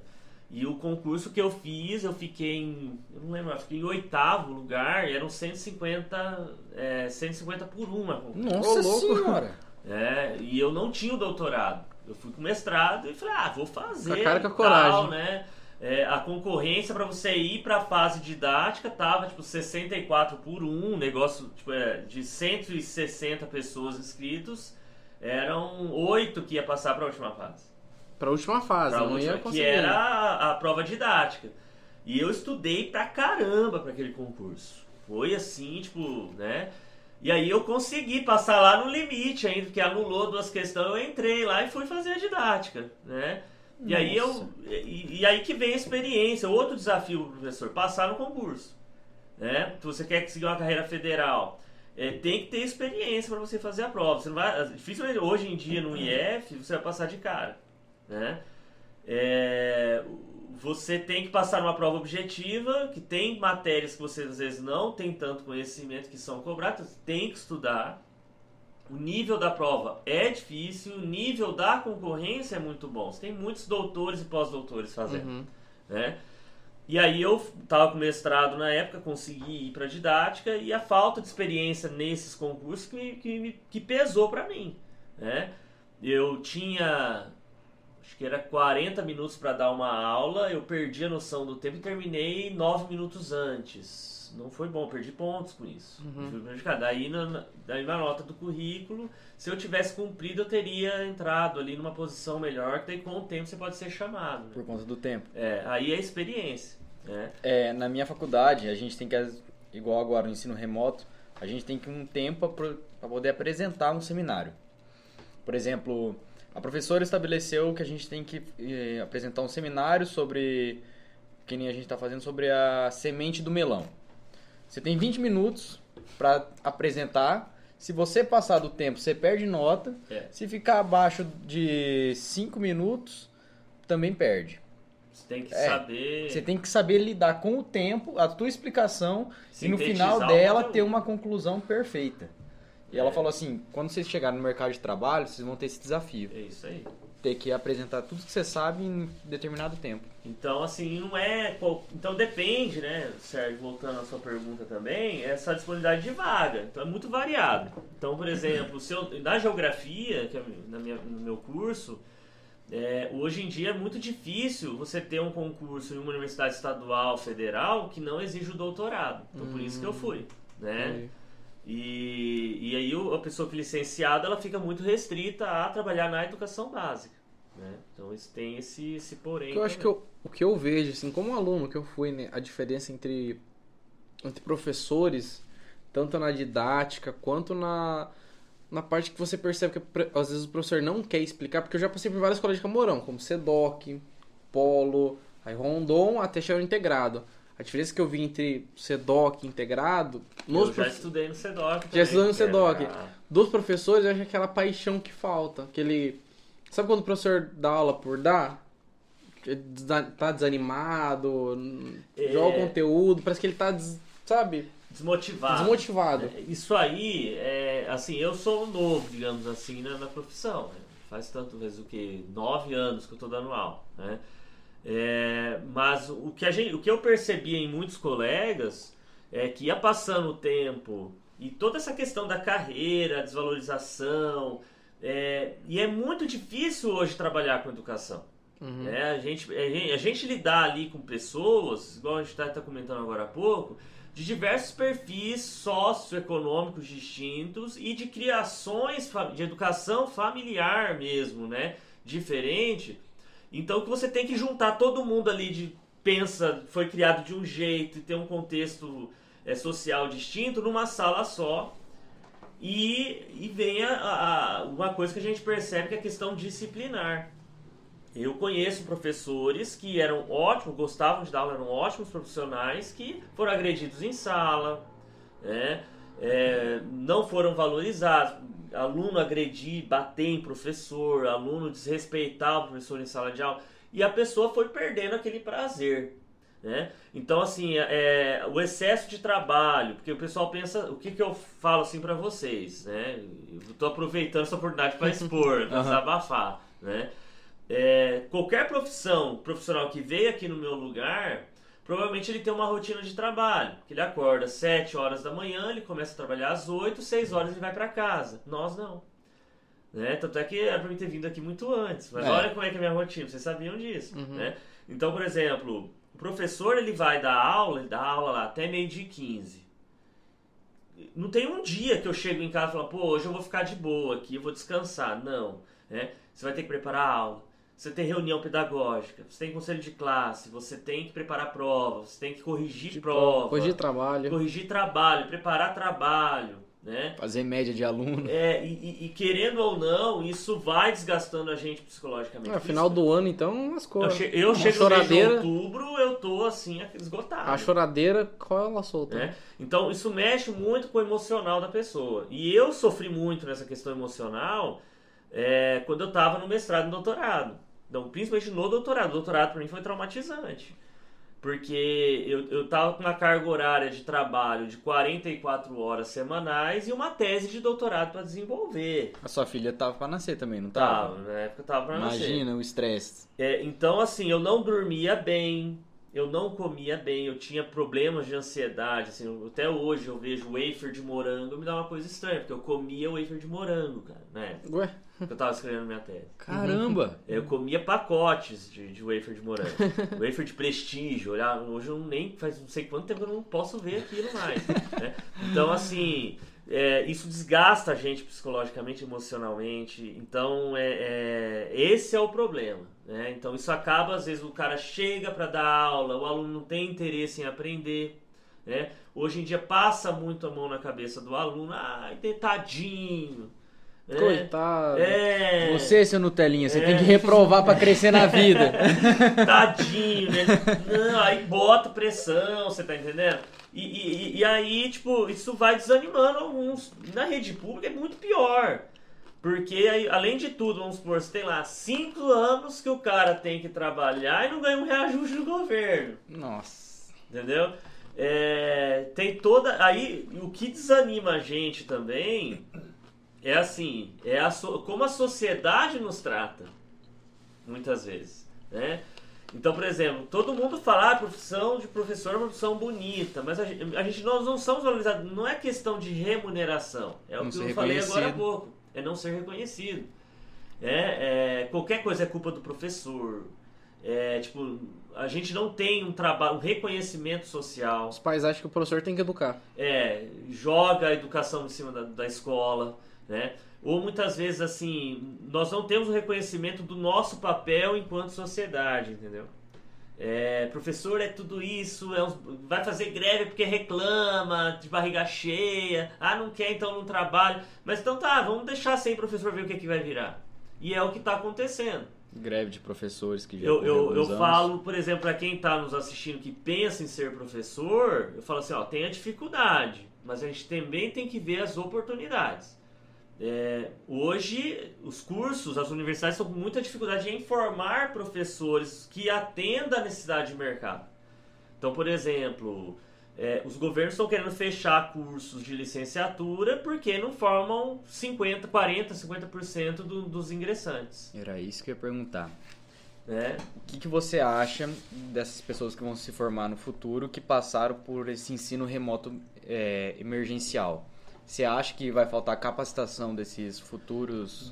C: e o concurso que eu fiz, eu fiquei em, eu não lembro, eu fiquei em oitavo lugar e eram 150, é, 150 por uma.
B: Nossa
A: louco.
B: senhora!
C: É, e eu não tinha o doutorado. Eu fui com mestrado e falei, ah, vou fazer.
A: Com a cara com a coragem.
C: Tal, né? É, a concorrência para você ir para a fase didática tava tipo 64 por 1, negócio tipo, é, de 160 pessoas inscritos, eram 8 que ia passar para a última fase.
A: Pra última fase,
C: Pra
A: não
C: última,
A: ia
C: que
A: conseguir.
C: era a, a prova didática. E eu estudei pra caramba para aquele concurso. Foi assim, tipo, né? E aí eu consegui passar lá no limite ainda, porque anulou duas questões, eu entrei lá e fui fazer a didática, né? E aí eu e, e aí que vem a experiência, outro desafio pro professor, passar no concurso, né? Se você quer seguir uma carreira federal, é, tem que ter experiência para você fazer a prova. Você não vai, dificilmente hoje em dia no IF você vai passar de cara, né? É, você tem que passar uma prova objetiva, que tem matérias que você às vezes não tem tanto conhecimento que são cobradas, tem que estudar. O nível da prova é difícil, o nível da concorrência é muito bom. Você tem muitos doutores e pós-doutores fazendo,
A: Uhum.
C: né? E aí eu estava com mestrado na época, consegui ir para didática e a falta de experiência nesses concursos que, que, que pesou para mim, né? Eu tinha acho que era 40 minutos para dar uma aula, eu perdi a noção do tempo e terminei 9 minutos antes. Não foi bom, perdi pontos com isso.
A: Uhum.
C: Fui prejudicado. Daí na, daí na nota do currículo, se eu tivesse cumprido, eu teria entrado ali numa posição melhor, que daí com o tempo você pode ser chamado. né?
B: Por conta do tempo.
C: É, aí é experiência. Né?
B: É, na minha faculdade, a gente tem que, igual agora no ensino remoto, a gente tem que um tempo para poder apresentar um seminário. Por exemplo, a professora estabeleceu que a gente tem que eh, apresentar um seminário sobre, que nem a gente está fazendo, sobre a semente do melão. Você tem 20 minutos para apresentar. Se você passar do tempo, você perde nota.
C: É.
B: Se ficar abaixo de 5 minutos, também perde.
C: Você tem que
B: É,
C: saber.
B: Você tem que saber lidar com o tempo, a tua explicação e no
C: Sintetizar
B: final dela ter uma conclusão perfeita. E ela
C: É.
B: falou assim: quando vocês chegarem no mercado de trabalho, vocês vão ter esse desafio.
C: É isso aí.
B: Ter que apresentar tudo que você sabe em determinado tempo.
C: Então, assim, não é. Então depende, né, Sérgio, voltando à sua pergunta também, essa disponibilidade de vaga. Então é muito variado. Então, por exemplo, se eu, na geografia, que é na minha, no meu curso, é, hoje em dia é muito difícil você ter um concurso em uma universidade estadual, federal, que não exige o doutorado. Então por isso que eu fui. Né? E, e aí a pessoa que é licenciada ela fica muito restrita a trabalhar na educação básica. Né? Então isso tem esse, esse porém.
A: O que eu acho que eu, o que eu vejo, assim, como aluno que eu fui, né, a diferença entre, entre professores, tanto na didática quanto na, na parte que você percebe que às vezes o professor não quer explicar, porque eu já passei por várias escolas de Camorão, como SEDOC, Polo, aí Rondon, até chegar no integrado. A diferença que eu vi entre SEDOC e integrado, nos
C: eu já
A: prof-
C: estudei no SEDOC.
A: Já estudou no
C: era-
A: dos professores, eu acho aquela paixão que falta. Aquele. Sabe quando o professor dá aula por dar? Tá desanimado,
C: É.
A: joga o conteúdo, parece que ele tá, des- sabe,
C: Desmotivado.
A: desmotivado.
C: É, Isso aí, é, assim, eu sou novo, digamos assim, na, na profissão. né? Faz tanto, faz o que? Nove anos que eu estou dando aula, né? É, mas o que, a gente, o que eu percebi em muitos colegas é que ia passando o tempo e toda essa questão da carreira, desvalorização, é, e é muito difícil hoje trabalhar com educação.
A: Uhum.
C: né? A, gente, a, gente, a gente lidar ali com pessoas, igual a gente está comentando agora há pouco, de diversos perfis socioeconômicos distintos e de criações de educação familiar mesmo, né? Diferente. Então que você tem que juntar todo mundo ali de pensa, foi criado de um jeito e tem um contexto é, social distinto numa sala só E, e vem a, a, uma coisa que a gente percebe que é a questão disciplinar. Eu conheço professores que eram ótimos, gostavam de dar aula, eram ótimos profissionais que foram agredidos em sala, né? É, não foram valorizados. Aluno agredir, bater em professor, aluno desrespeitar o professor em sala de aula, e a pessoa foi perdendo aquele prazer. Né? Então, assim, é, o excesso de trabalho, porque o pessoal pensa, o que, que eu falo assim para vocês, né? Eu tô aproveitando essa oportunidade para expor, para desabafar, né? É, qualquer profissão, profissional que veio aqui no meu lugar, provavelmente ele tem uma rotina de trabalho. Que ele acorda às 7 horas da manhã, ele começa a trabalhar às 8, 6 horas ele vai para casa. Nós não. Né? Tanto é que era para mim ter vindo aqui muito antes. Mas é. olha como é que é a minha rotina, vocês sabiam disso. Uhum. Né? Então, por exemplo, o professor ele vai dar aula, ele dá aula lá até meio dia 15. Não tem um dia que eu chego em casa e falo, pô, hoje eu vou ficar de boa aqui, eu vou descansar. Não. Né? Você vai ter que preparar a aula você tem reunião pedagógica, você tem conselho de classe, você tem que preparar prova, você tem que corrigir de prova,
A: corrigir trabalho,
C: corrigir trabalho, preparar trabalho, né?
B: Fazer média de aluno.
C: É, e, e, querendo ou não, isso vai desgastando a gente psicologicamente.
A: É, final do ano, então, as coisas.
C: Eu, che eu chego choradeira... no mês de outubro, eu tô assim, esgotado.
A: A choradeira, qual ela solta?
C: É? Então, isso mexe muito com o emocional da pessoa. E eu sofri muito nessa questão emocional é, quando eu tava no mestrado e no doutorado. Então, principalmente no doutorado. O doutorado para mim foi traumatizante. Porque eu, eu tava com uma carga horária de trabalho de 44 horas semanais e uma tese de doutorado para desenvolver.
B: A sua filha tava para nascer também, não tava?
C: Tava, na época tava para nascer.
B: Imagina o estresse.
C: É, então, assim, eu não dormia bem, eu não comia bem, eu tinha problemas de ansiedade, assim, até hoje eu vejo wafer de morango, me dá uma coisa estranha, porque eu comia wafer de morango, cara, né?
A: Ué?
C: eu tava escrevendo minha tese.
B: Caramba!
C: Eu comia pacotes de, de wafer de morango. wafer de prestígio. Olhar, hoje eu nem faz não sei quanto tempo eu não posso ver aquilo mais. Né? Então, assim, é, isso desgasta a gente psicologicamente, emocionalmente. Então, é, é, esse é o problema. Né? Então, isso acaba, às vezes, o cara chega para dar aula, o aluno não tem interesse em aprender. Né? Hoje em dia passa muito a mão na cabeça do aluno, ai, tadinho,
A: é. Coitado.
C: É.
B: Você, seu Nutelinha, você é. tem que reprovar para crescer na vida.
C: Tadinho, né? Não, aí bota pressão, você tá entendendo? E, e, e, aí, tipo, isso vai desanimando alguns. Na rede pública é muito pior. Porque, além de tudo, vamos supor, você tem lá cinco anos que o cara tem que trabalhar e não ganha um reajuste do governo.
B: Nossa.
C: Entendeu? É, tem toda. Aí, o que desanima a gente também é assim, é a so, como a sociedade nos trata, muitas vezes, né? Então, por exemplo, todo mundo fala, ah, profissão de professor é uma profissão bonita, mas a gente, a gente nós não somos valorizados, não é questão de remuneração, é não o que eu falei agora há pouco, é não ser reconhecido. É, é, qualquer coisa é culpa do professor, é, tipo, a gente não tem um trabalho, um reconhecimento social.
A: Os pais acham que o professor tem que educar.
C: É, joga a educação em cima da, da escola né? Ou muitas vezes assim, nós não temos o reconhecimento do nosso papel enquanto sociedade, entendeu? É, professor é tudo isso, é um, vai fazer greve porque reclama, de barriga cheia, ah, não quer então não trabalha. Mas então tá, vamos deixar sem professor ver o que, é que vai virar. E é o que está acontecendo.
B: Greve de professores que já
C: Eu, eu, eu falo, por exemplo, para quem está nos assistindo que pensa em ser professor, eu falo assim, ó, tem a dificuldade, mas a gente também tem que ver as oportunidades. É, hoje, os cursos, as universidades estão com muita dificuldade em formar professores que atendam a necessidade de mercado. Então, por exemplo, é, os governos estão querendo fechar cursos de licenciatura porque não formam 50, 40, 50% do, dos ingressantes.
B: Era isso que eu ia perguntar. É. O que, que você acha dessas pessoas que vão se formar no futuro que passaram por esse ensino remoto é, emergencial? Você acha que vai faltar capacitação desses futuros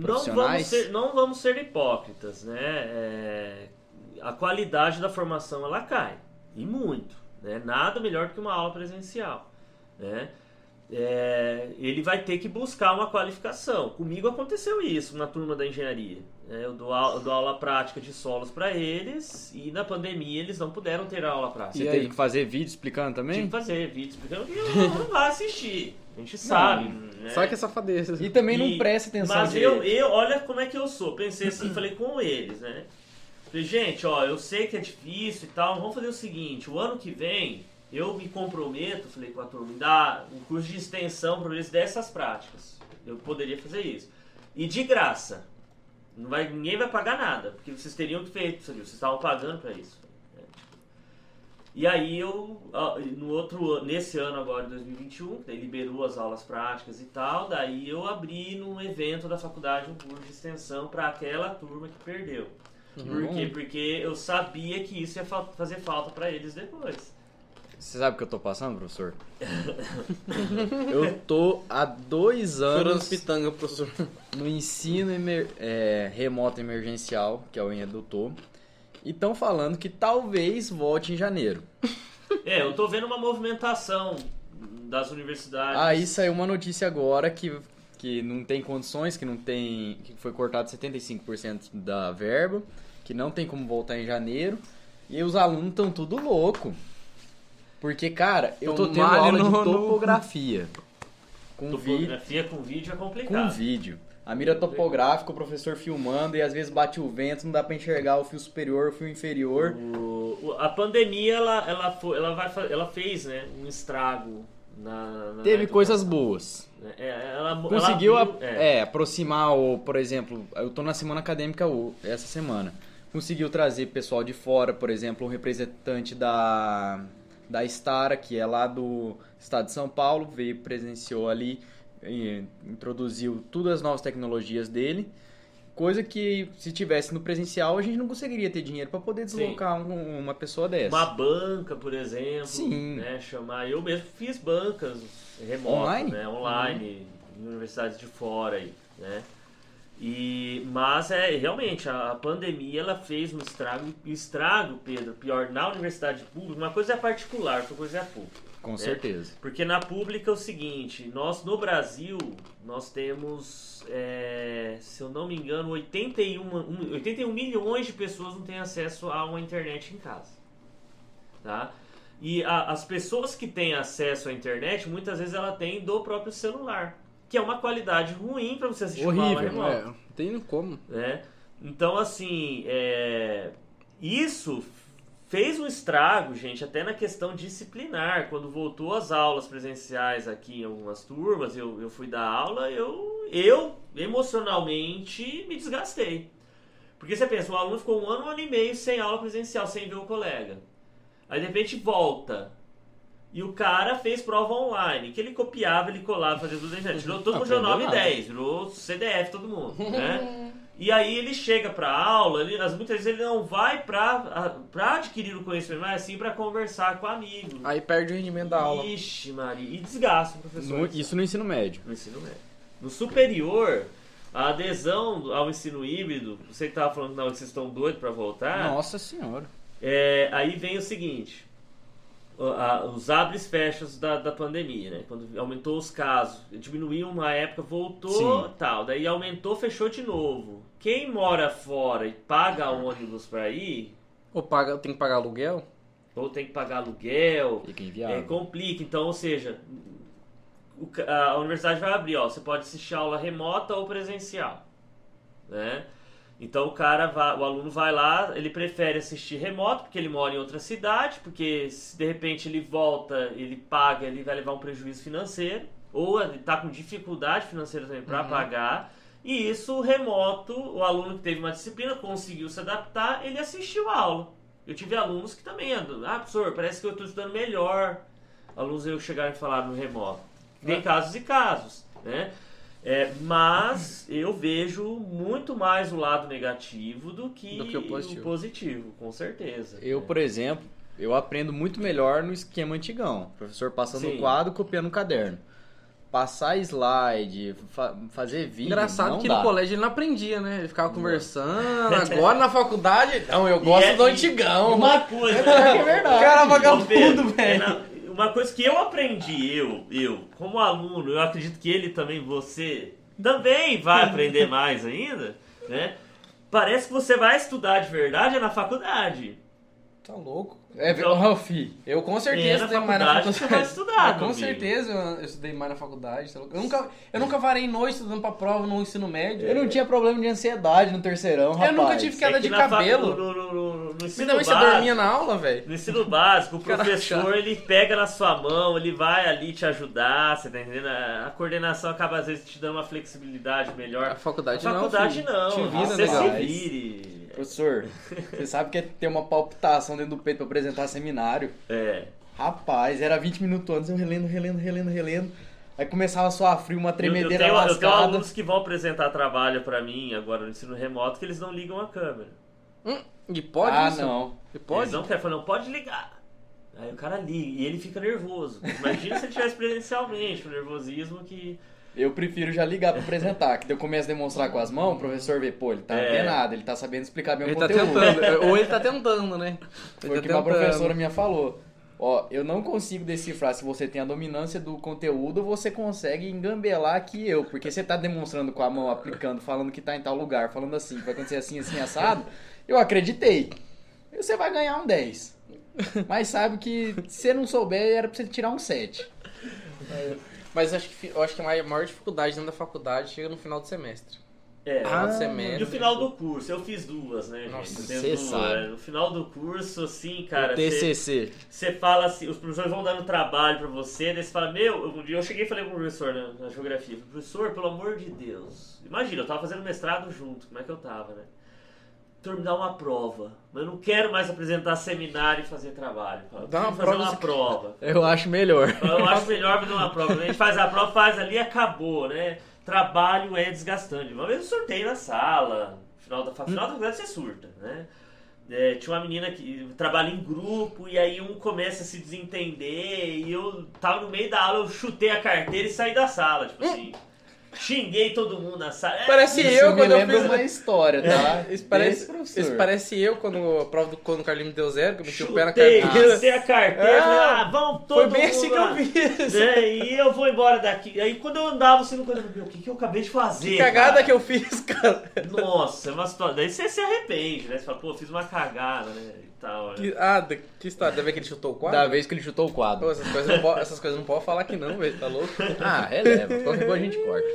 B: profissionais?
C: Não vamos ser, não vamos ser hipócritas, né? É, a qualidade da formação ela cai e muito, né? Nada melhor do que uma aula presencial, né? É, ele vai ter que buscar uma qualificação. Comigo aconteceu isso na turma da engenharia. É, eu, dou aula, eu dou aula prática de solos para eles e na pandemia eles não puderam ter aula prática.
B: Você
A: E
B: teve que fazer vídeo explicando também?
C: Tive que fazer vídeo explicando que eu não vai assistir. A gente sabe. né?
A: Só que é safadeza.
B: E também não
C: E-
B: presta atenção
C: Mas eu, eu, olha como é que eu sou. Pensei assim, falei com eles, né? Falei, gente, ó, eu sei que é difícil e tal, vamos fazer o seguinte, o ano que vem eu me comprometo, falei com a turma, em dar um curso de extensão para eles dessas práticas. Eu poderia fazer isso. E de graça. Não vai, ninguém vai pagar nada, porque vocês teriam que feito, sabe? vocês estavam pagando para isso. E aí eu, no outro ano, nesse ano agora, 2021, que daí liberou as aulas práticas e tal, daí eu abri num evento da faculdade um curso de extensão para aquela turma que perdeu. Por quê? Porque eu sabia que isso ia fa- fazer falta para eles depois.
B: Você sabe o que eu tô passando, professor? eu tô há dois anos
A: pitanga, professor.
B: no ensino emer- é, remoto emergencial, que é o Edutor, e estão falando que talvez volte em janeiro.
C: É, eu tô vendo uma movimentação das universidades.
B: Aí saiu uma notícia agora que, que não tem condições, que não tem. que foi cortado 75% da verba, que não tem como voltar em janeiro. E os alunos estão tudo louco. Porque, cara, eu tô tendo aula
A: no-
B: de
A: no-
B: topografia. Com vídeo.
C: Topografia com vídeo é
B: Com
C: complicado.
B: vídeo. A mira topográfica, o professor filmando, e às vezes bate o vento, não dá pra enxergar o fio superior, o fio inferior.
C: O- a pandemia ela, ela, foi, ela, vai, ela fez né, um estrago na. na
B: Teve coisas boas.
C: É, ela,
B: Conseguiu,
C: ela
B: a-
C: é.
B: é, aproximar, o, por exemplo, eu tô na semana acadêmica essa semana. Conseguiu trazer pessoal de fora, por exemplo, um representante da, da Stara, que é lá do estado de São Paulo, veio, presenciou ali, introduziu todas as novas tecnologias dele. Coisa que, se tivesse no presencial, a gente não conseguiria ter dinheiro para poder deslocar um- uma pessoa dessa.
C: Uma banca, por exemplo.
B: Sim.
C: Né, chamar. Eu mesmo fiz bancas remotas,
B: Online?
C: né? Online, em universidades de fora aí, né? E, mas é realmente a, a pandemia ela fez um estrago, estrago, Pedro, pior na universidade pública, uma coisa é particular, outra coisa é pública.
B: Com certeza.
C: Porque na pública é o seguinte, nós no Brasil, nós temos, é, se eu não me engano, 81, um- 81 milhões de pessoas não têm acesso a uma internet em casa. Tá? E a- as pessoas que têm acesso à internet, muitas vezes ela tem do próprio celular. Que é uma qualidade ruim para você assistir uma aula
B: Horrível,
C: remota
A: É, não tem como.
C: né? Então, assim, é, isso fez um estrago, gente, até na questão disciplinar. Quando voltou as aulas presenciais aqui em algumas turmas, eu, eu fui dar aula, eu, eu emocionalmente me desgastei. Porque você pensa, o aluno ficou um ano, um ano e meio sem aula presencial, sem ver o colega. Aí de repente volta. E o cara fez prova online, que ele copiava, ele colava, fazia tudo isso. Tirou todo mundo tirou
B: Aprendeu
C: 9 e
B: nada.
C: 10, virou CDF todo mundo, né? E aí ele chega pra aula, ele, as- muitas vezes ele não vai pra, a- pra adquirir o conhecimento, mas sim pra conversar com amigo.
A: Aí perde o rendimento da aula.
C: Ixi, Maria, e desgasta o professor.
B: No- isso no ensino médio.
C: No ensino médio. No superior, a adesão ao ensino híbrido, você que tava falando que não, vocês estão doidos pra voltar,
B: Nossa senhora.
C: é, aí vem o seguinte: a- os abres e fechas da, da pandemia, né? Quando aumentou os casos, diminuiu uma época, voltou,
B: Sim.
C: tal. Daí aumentou, fechou de novo. Quem mora fora e paga ônibus pra ir,
A: Ou paga, tem que pagar aluguel?
C: ou tem que pagar aluguel,
B: Fica
C: é,
B: inviável.
C: complica. Então, ou seja, o a universidade vai abrir, ó, você pode assistir aula remota ou presencial, né? Então o cara vai, o aluno vai lá, ele prefere assistir remoto porque ele mora em outra cidade, porque se de repente ele volta, ele paga, ele vai levar um prejuízo financeiro, ou ele está com dificuldade financeira também para pagar. E isso remoto, o aluno que teve uma disciplina conseguiu se adaptar, ele assistiu a aula. Eu tive alunos que também andam, ah, professor, parece que eu estou estudando melhor. Alunos eu chegaram e falaram no remoto. Tem
A: É.
C: casos e casos, né? É, mas eu vejo muito mais o lado negativo do que,
A: Do que o positivo.
C: positivo, com certeza.
B: Eu, por exemplo, eu aprendo muito melhor no esquema antigão. O professor passando
C: Sim.
B: o quadro, copiando no caderno. Passar slide, fa- fazer vídeo.
A: Engraçado
B: não
A: que
B: dá.
A: no colégio ele não aprendia, né? Ele ficava conversando. Agora na faculdade, não, eu gosto
C: é-
A: do
C: e-
A: antigão.
C: Uma coisa,
B: É verdade.
A: O cara
C: Ô,
A: vagabundo, velho.
C: é na- uma coisa que eu aprendi, eu, eu, como aluno, eu acredito que ele também, você, também vai aprender mais ainda, né? parece que você vai estudar de verdade na faculdade.
A: Tá louco.
B: É,
C: Então-
B: ó, fi.
A: Eu com
C: É,
A: certeza estudei mais na
C: faculdade você vai
A: faculdade.
C: estudar,
A: Ah, com
C: amigo.
A: certeza eu, eu estudei mais na faculdade. tá? Eu nunca, eu nunca varei noite estudando pra prova no ensino médio.
B: Eu não tinha problema de ansiedade no terceirão, rapaz.
A: Eu nunca tive queda
C: É que
A: de
C: facu-
A: cabelo.
C: No, no, no, no ensino
A: dá você
C: básico,
A: dormia na aula, velho?
C: No ensino básico, o professor ele pega na sua mão, ele vai ali te ajudar, você tá entendendo? A a coordenação acaba às vezes te dando uma flexibilidade melhor.
A: A faculdade
C: a
A: não,
C: faculdade
A: filho.
C: não,
A: Te vira,
C: você se vire.
B: Professor, você sabe que é ter uma palpitação dentro do peito pra apresentar seminário?
C: É.
B: Rapaz, era 20 minutos antes, eu relendo, relendo, relendo, relendo. Aí começava a suar frio, uma
C: Eu, eu,
B: tremedeira
C: tenho, eu tenho
B: lascada.
C: alunos que vão apresentar trabalho pra mim agora no ensino remoto que eles não ligam a câmera.
A: Hum, e pode
B: ah,
A: isso?
B: não.
A: E pode?
C: Eles não querem, falam, não, pode ligar. Aí o cara liga e ele fica nervoso. Imagina se ele tivesse presencialmente, o nervosismo que.
B: Eu prefiro já ligar pra apresentar, que eu começo a demonstrar com as mãos, o professor vê, pô, ele tá
C: É.
B: antenado, ele tá sabendo explicar bem
A: Ele
B: o
A: tá
B: conteúdo.
A: tentando. Ou ele tá tentando, né? Ele
B: Foi
A: tá
B: o que uma
A: tentando.
B: professora minha falou. Ó, eu não consigo decifrar se você tem a dominância do conteúdo ou você consegue engambelar que eu. Porque você tá demonstrando com a mão, aplicando, falando que tá em tal lugar, falando assim, que vai acontecer assim, assim, assado. Eu acreditei. E você vai ganhar um 10. Mas sabe que se você não souber, era pra você tirar um 7.
A: Mas eu acho que, eu acho que a maior- dificuldade dentro da faculdade chega no final do semestre.
C: É.
A: Final de
B: Ah,
A: semestre.
C: E o final do curso, eu fiz duas, né, gente?
A: Nossa,
C: Tem
B: cê
C: duas.
B: sabe.
C: No final do curso, assim, cara, você
B: TCC.
C: você fala assim, os professores vão dando trabalho pra você, daí você fala, meu, um dia eu cheguei e falei pro professor na, na geografia, professor, pelo amor de Deus, imagina, eu tava fazendo mestrado junto, como é que eu tava, né? Dá uma prova, mas eu não quero mais apresentar seminário e fazer trabalho. Eu
A: Dá uma
C: "Preciso fazer
A: prova,
C: uma prova.
B: Eu acho melhor.
C: Eu acho melhor me dar uma prova. A gente faz a prova, faz ali e acabou, né? Trabalho é desgastante. Uma vez eu surtei na sala, no final da, final da faculdade você surta, né? É, tinha uma menina que trabalha em grupo e aí um começa a se desentender e eu tava no meio da aula, eu chutei a carteira e saí da sala, tipo assim. Xinguei todo mundo na sala. É,
A: Parece
B: Isso
A: eu
B: me
A: quando eu fiz.
B: uma história, tá?
A: Isso parece, isso parece eu quando a prova do quando o Carlinhos me deu zero, que eu meti o pé na
C: Chutei,
A: carteira.
C: chutei a carteira,
A: Ah,
C: ah, vão todo
A: Foi bem
C: mundo
A: assim que eu fiz.
C: né? E eu vou embora daqui. Aí quando eu andava assim no canto, meu, o que, que eu acabei de fazer?
A: Que cagada
C: cara?
A: que eu fiz, cara.
C: Nossa, é uma situação. Daí você se arrepende, né? Você fala, pô, fiz uma cagada, né? Tal. Né?
A: Que, ah, da- que história? Deve ver que ele chutou o quadro?
B: Da vez que ele chutou o
A: Pô,
B: quadro.
A: essas coisas não pode, essas coisas não pode falar que não, velho. Tá louco?
B: Ah, releva. Qualquer coisa a gente corta.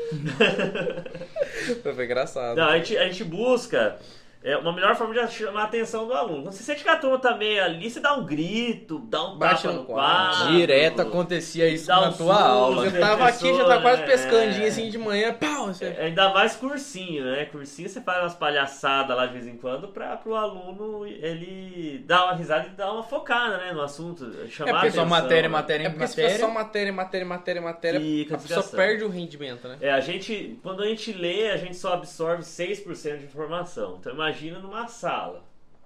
A: Foi engraçado.
C: Não, a gente, a gente busca é, uma melhor forma de chamar a atenção do aluno. Quando você sente que a turma tá meio ali, você dá um grito, dá um
A: Bate
C: tapa
A: no
C: no
A: quadro.
C: quadro.
B: Direto acontecia isso na
C: um
B: tua aula.
A: Eu tava aqui, já tá quase
C: né?
A: pescandinho
C: É.
A: assim de manhã, pau! Você...
C: É, Ainda mais cursinho, né? Cursinho você faz umas palhaçadas lá de vez em quando pra pro aluno ele dar uma risada e dar uma focada, né, no assunto, chamar
A: É,
C: a
A: porque
C: atenção.
B: só matéria,
C: né?
B: matéria,
A: É porque se
B: matéria.
A: for só matéria, matéria, matéria, matéria,
C: Fica
A: a pessoa perde o rendimento, né?
C: É, a gente, quando a gente lê, a gente só absorve 6% de informação. Então imagina numa sala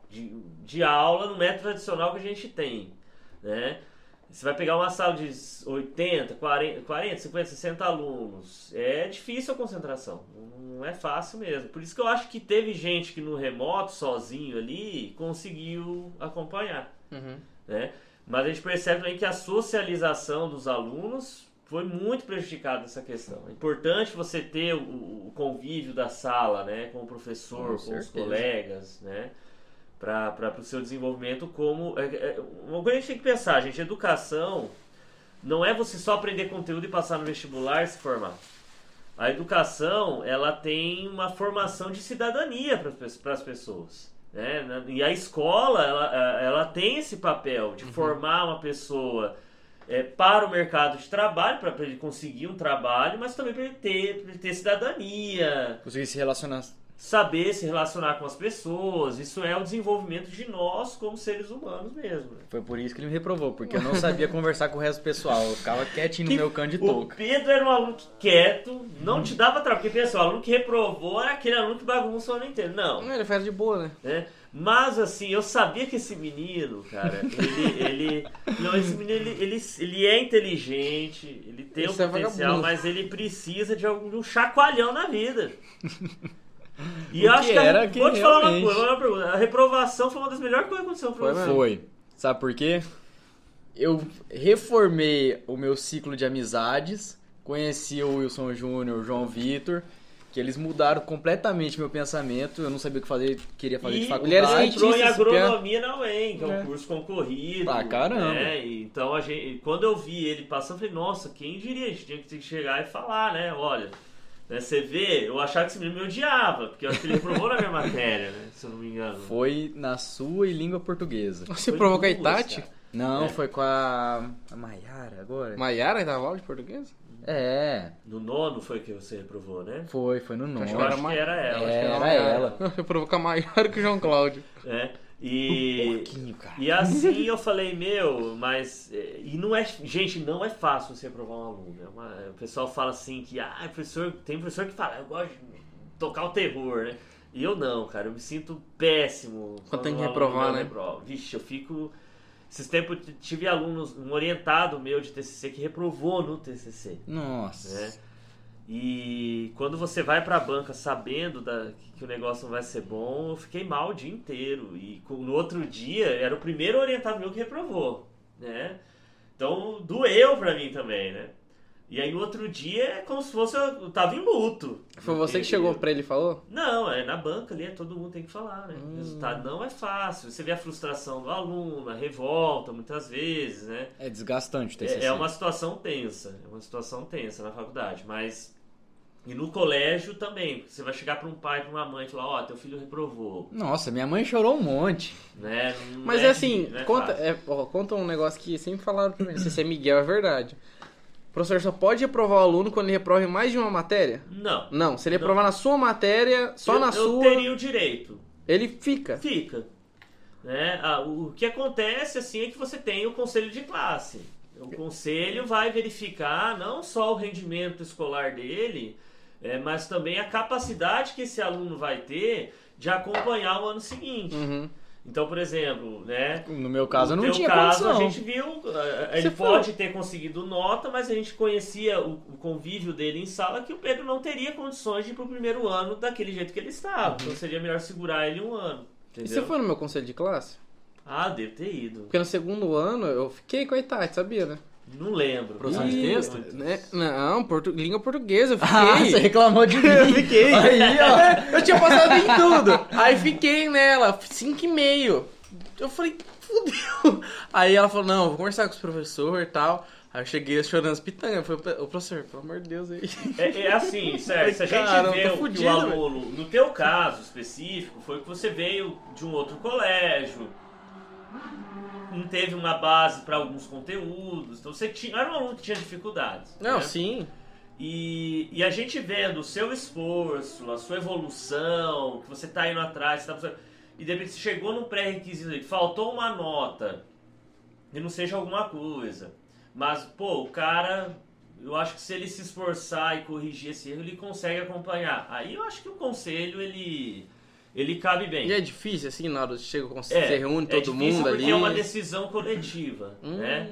C: de, de aula no método tradicional que a gente tem, né? Você vai pegar uma sala de 80, 40, 40, 50, 60 alunos. É difícil a concentração. Não é fácil mesmo. Por isso que eu acho que teve gente que no remoto, sozinho ali, conseguiu acompanhar
A: Uhum.
C: né? Mas a gente percebe também que a socialização dos alunos foi muito prejudicada nessa questão. É importante você ter o, o convívio da sala, né, com o professor,
B: Com
C: com, os colegas, né, para o seu desenvolvimento como é, é, uma coisa que a gente tem que pensar, gente, educação não é você só aprender conteúdo e passar no vestibular e se formar. A educação, ela tem uma formação de cidadania para as pessoas. Né? E a escola, ela, ela tem esse papel de formar uma pessoa é, para o mercado de trabalho, para ele conseguir um trabalho, mas também para ele ter, pra ele ter cidadania,
B: Conseguir se relacionar.
C: saber se relacionar com as pessoas. Isso é o desenvolvimento de nós como seres humanos mesmo.
B: Foi por isso que ele me reprovou, porque eu não sabia conversar com o resto do pessoal. Eu ficava quietinho no
C: Que-
B: meu canto de
C: O. Pedro era um aluno que quieto, não te dava trabalho. Porque pensa, o aluno que reprovou é aquele aluno que bagunça o ano inteiro. Não.
A: Não, ele faz de boa, né?
C: né? Mas assim, eu sabia que esse menino, cara, ele. ele não, esse menino ele, ele, ele é inteligente, ele tem
A: Esse
C: um
A: é
C: potencial,
A: vagabundo.
C: mas ele precisa de algum de um chacoalhão na vida. E acho
B: que
C: a-
B: era que
C: vou te falar uma coisa, uma pergunta. A reprovação foi uma das melhores coisas que aconteceu pra
A: Foi
C: você.
B: Foi. Sabe por quê? Eu reformei o meu ciclo de amizades, conheci o Wilson Júnior, o João Vitor, que eles mudaram completamente meu pensamento. Eu não sabia o que fazer, queria fazer de
C: E
B: faculdade.
A: ele era
C: entrou em agronomia na UEM, que é um
A: É.
C: curso concorrido.
B: Ah, caramba.
C: né? Então, a gente, quando eu vi ele passando, eu falei, nossa, quem diria? A gente tinha que chegar e falar, né? Olha, né, você vê, eu achava que esse menino me odiava, porque eu acho que ele reprovou na minha matéria, né? Se eu não me engano.
B: Foi na sua e língua portuguesa.
A: Você
C: Foi
A: provou com a Itati?
C: cara.
B: Não,
C: É.
B: foi com a, a Maiara agora.
A: Maiara que dava aula de português?
B: É,
C: No nono foi que você reprovou, né?
B: foi, foi no nono.
A: Acho que
C: acho
A: era
C: que
A: Ma-
C: era ela. acho que
B: Era
C: Maiara.
B: ela.
A: Eu provou com a Maiara que o João Cláudio.
C: É. E,
B: Pouquinho, cara.
C: e assim eu falei, meu, mas. é, E não é. Gente, não é fácil você reprovar um aluno. É uma- o pessoal fala assim que, ah, professor. Tem professor que fala, eu gosto de tocar o terror, né? E eu não, cara, eu me sinto péssimo.
A: Quando tem que
C: um
A: reprovar, né?
C: reprova. Vixe, eu fico. Esses tempos tive alunos, um orientado meu de TCC que reprovou no TCC.
B: Nossa.
C: né? E quando você vai pra banca sabendo da- que o negócio não vai ser bom, eu fiquei mal o dia inteiro. E no outro dia, era o primeiro orientado meu que reprovou, né? Então, doeu pra mim também, né? E aí no outro dia é como se fosse eu, tava em luto.
A: Foi você que chegou pra ele e falou?
C: Não, é na banca ali, é todo mundo tem que falar, né?
A: Hum.
C: O resultado não é fácil. Você vê a frustração do aluno, a revolta muitas vezes, né?
B: É desgastante TCC.
C: É, é uma situação tensa, é uma situação tensa na faculdade, mas e no colégio também, você vai chegar para um pai, para uma mãe e falar, ó, teu filho reprovou,
B: Nossa, minha mãe chorou um monte.
C: né? Não
A: Mas é, assim,
C: é
A: conta, é, ó, conta um negócio que sempre falaram pra mim, se é Miguel, é verdade. O professor só pode reprovar o aluno quando ele reprova em mais de uma matéria?
C: Não.
A: Não, se ele
C: Não.
A: reprovar na sua matéria, só
C: eu,
A: na
C: eu
A: sua,
C: teria o direito.
A: ele fica.
C: Fica. Né? Ah, o o que acontece assim é que você tem o conselho de classe. O conselho vai verificar não só o rendimento escolar dele, é, mas também a capacidade que esse aluno vai ter de acompanhar o ano seguinte.
A: Uhum.
C: Então, por exemplo, né?
B: No meu caso, eu
C: no
B: não
C: teu
B: tinha
C: caso,
B: condição.
C: a gente viu, ele
A: Você
C: pode ter conseguido nota, mas a gente conhecia o, o convívio dele em sala que o Pedro não teria condições de ir pro primeiro ano daquele jeito que ele estava. Então seria melhor segurar ele um ano.
A: E
C: Entendeu?
A: você foi no meu conselho de classe?
C: Ah, devo ter ido.
A: Porque no segundo ano eu fiquei com a Itati, sabia, né?
C: Não lembro.
B: Professor de texto?
A: né? Não, portu... língua portuguesa, eu
B: Ah, você
A: fiquei.
B: reclamou de mim.
A: Eu fiquei.
B: Aí, ó.
A: Eu tinha passado em tudo. Aí fiquei nela, 5,5. Eu falei, fudeu. Aí ela falou, não, vou conversar com os professores e tal. Aí eu cheguei chorando as pitangas. Falei, ô professor, pelo amor de Deus aí.
C: É, é assim, sério, se a gente
A: Cara,
C: vê
A: fudido,
C: o aluno, no teu caso específico, foi que você veio de um outro colégio, não teve uma base para alguns conteúdos, então você tinha, era um aluno que tinha dificuldades.
A: Não,
C: né?
A: sim.
C: E, e a gente vendo o seu esforço, a sua evolução, que você tá indo atrás, tá e de repente você chegou num pré-requisito, faltou uma nota, e não seja alguma coisa. Mas, pô, o cara, eu acho que se ele se esforçar e corrigir esse erro, ele consegue acompanhar. Aí eu acho que o conselho, ele, ele cabe bem.
A: E é difícil, assim, na hora que chega, você
C: É,
A: reúne
C: é
A: todo
C: difícil
A: mundo
C: porque
A: ali.
C: é uma decisão coletiva,
A: Hum.
C: né?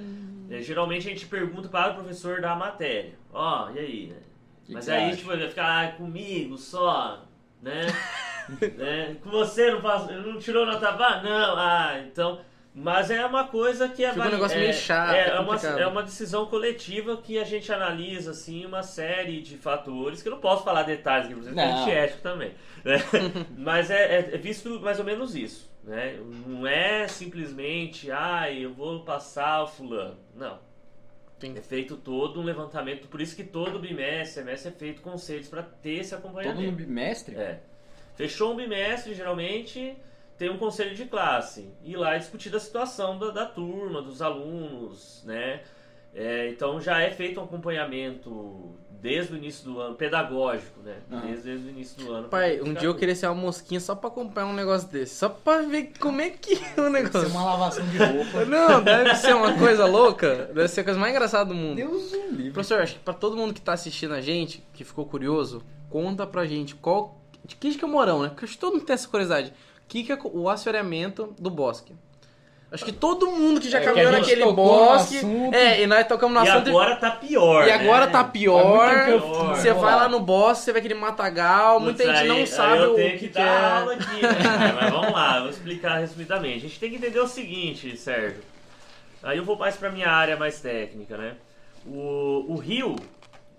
C: É, geralmente a gente pergunta para o professor da matéria. Ó, e aí, né?
B: Que
C: Mas
B: que
C: aí,
B: acha?
C: tipo, ele vai ficar ah, comigo só, né? né? Com você não faço, não tirou nota baixa? Não, ah, então... Mas é uma coisa que é...
A: Fica um negócio
C: é,
A: meio chato,
C: É,
A: é
C: é uma, é uma decisão coletiva que a gente analisa, assim, uma série de fatores, que eu não posso falar detalhes
B: Não.
C: é ético também. né? Mas é, é- é visto mais ou menos isso. Né? Não é simplesmente, ah, eu vou passar o fulano. Não.
A: Sim.
C: É feito todo um levantamento, por isso que todo bimestre, semestre é feito conselhos para ter esse
B: Todo
C: acompanhamento.
B: no bimestre?
C: É. Fechou um bimestre, geralmente tem um conselho de classe. E lá é discutida a situação da, da turma, dos alunos, né? É, então já é feito um acompanhamento desde o início do ano, pedagógico, né?
B: Aham.
C: Desde, desde o início do ano.
A: Pai, um dia eu queria ser uma mosquinha só pra acompanhar um negócio desse. Só pra ver como é que é o
B: Isso é
A: negócio.
B: uma lavação de roupa.
A: Não, deve ser uma coisa louca. Deve ser a coisa mais engraçada do mundo.
B: Deus o livre.
A: Professor, acho que pra todo mundo que tá assistindo a gente, que ficou curioso, conta pra gente qual. De que que é o Morão, né? Porque acho que todo mundo tem essa curiosidade. O que, que é o assoreamento do bosque? Acho que todo mundo que já
B: É, que
A: caminhou
B: gente
A: naquele bosque.
B: assunto.
A: É, e nós tocamos no
C: E
A: assunto.
C: agora tá pior.
A: E agora
C: né?
A: tá pior.
B: Que eu
A: Você vai lá
B: lá.
A: no bosque, você vê aquele matagal. Muita gente não sabe
C: eu
A: o
C: tenho
A: que,
C: que,
A: que
C: dar
A: é.
C: aula aqui, né? Mas vamos lá, eu vou explicar resumidamente. A gente tem que entender o seguinte, Sérgio. Aí eu vou mais pra minha área mais técnica, né? O, o rio,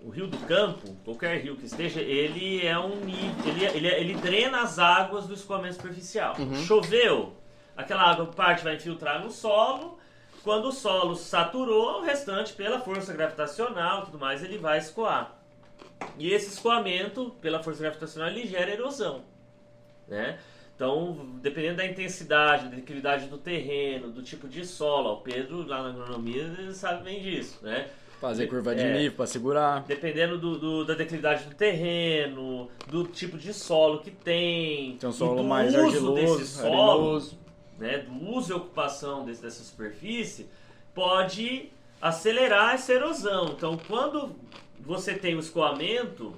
C: o rio do campo, qualquer rio que esteja, ele é um ele, ele, ele drena as águas do escoamento superficial.
A: Uhum.
C: Choveu, aquela água parte vai infiltrar no solo. Quando o solo saturou, o restante, pela força gravitacional e tudo mais, ele vai escoar. E esse escoamento, pela força gravitacional, ele gera erosão. Né? Então, dependendo da intensidade, da declividade do terreno, do tipo de solo, ó, o Pedro lá na agronomia sabe bem disso, né?
B: Fazer curva de
C: É.
B: nível pra segurar.
C: Dependendo do, do- da declividade do terreno, do tipo de solo que tem,
B: Tem um solo mais
C: uso
B: argiloso,
C: desse solo,
B: arenoso.
C: né, do uso e ocupação desse- dessa superfície, pode acelerar essa erosão. Então, quando você tem o escoamento,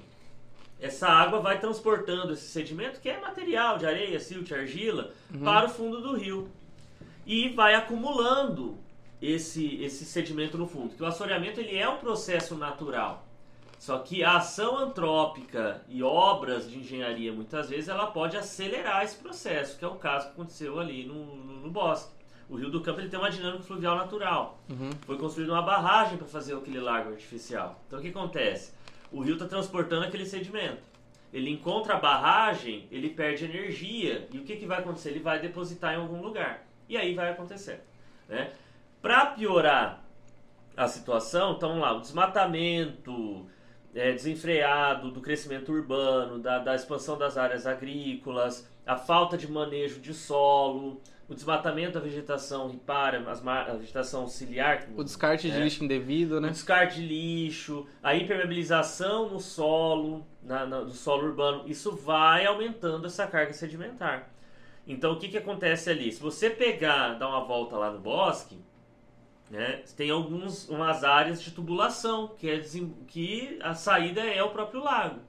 C: essa água vai transportando esse sedimento, que é material de areia, silt, argila, para o fundo do rio. E vai acumulando esse, esse sedimento no fundo. Que o assoreamento ele é um processo natural. Só que a ação antrópica e obras de engenharia, muitas vezes, ela pode acelerar esse processo, que é o caso que aconteceu ali no, no, no bosque. O Rio do Campo ele tem uma dinâmica fluvial natural.
A: Uhum.
C: Foi construída uma barragem para fazer aquele lago artificial. Então o que acontece? O rio está transportando aquele sedimento. Ele encontra a barragem, ele perde energia. E o que, que vai acontecer? Ele vai depositar em algum lugar. E aí vai acontecer. Né? Para piorar a situação, então lá, o desmatamento é, desenfreado do crescimento urbano, da, da expansão das áreas agrícolas, a falta de manejo de solo, o desmatamento da vegetação ma- a vegetação ciliar, que-
A: O descarte de
C: É.
A: lixo indevido,
C: o
A: né?
C: descarte de lixo, a impermeabilização no solo, na, na- do solo urbano, isso vai aumentando essa carga sedimentar. Então o que, que acontece ali? Se você pegar, dar uma volta lá no bosque, né, tem alguns, umas áreas de tubulação, que, é, que a saída é o próprio lago.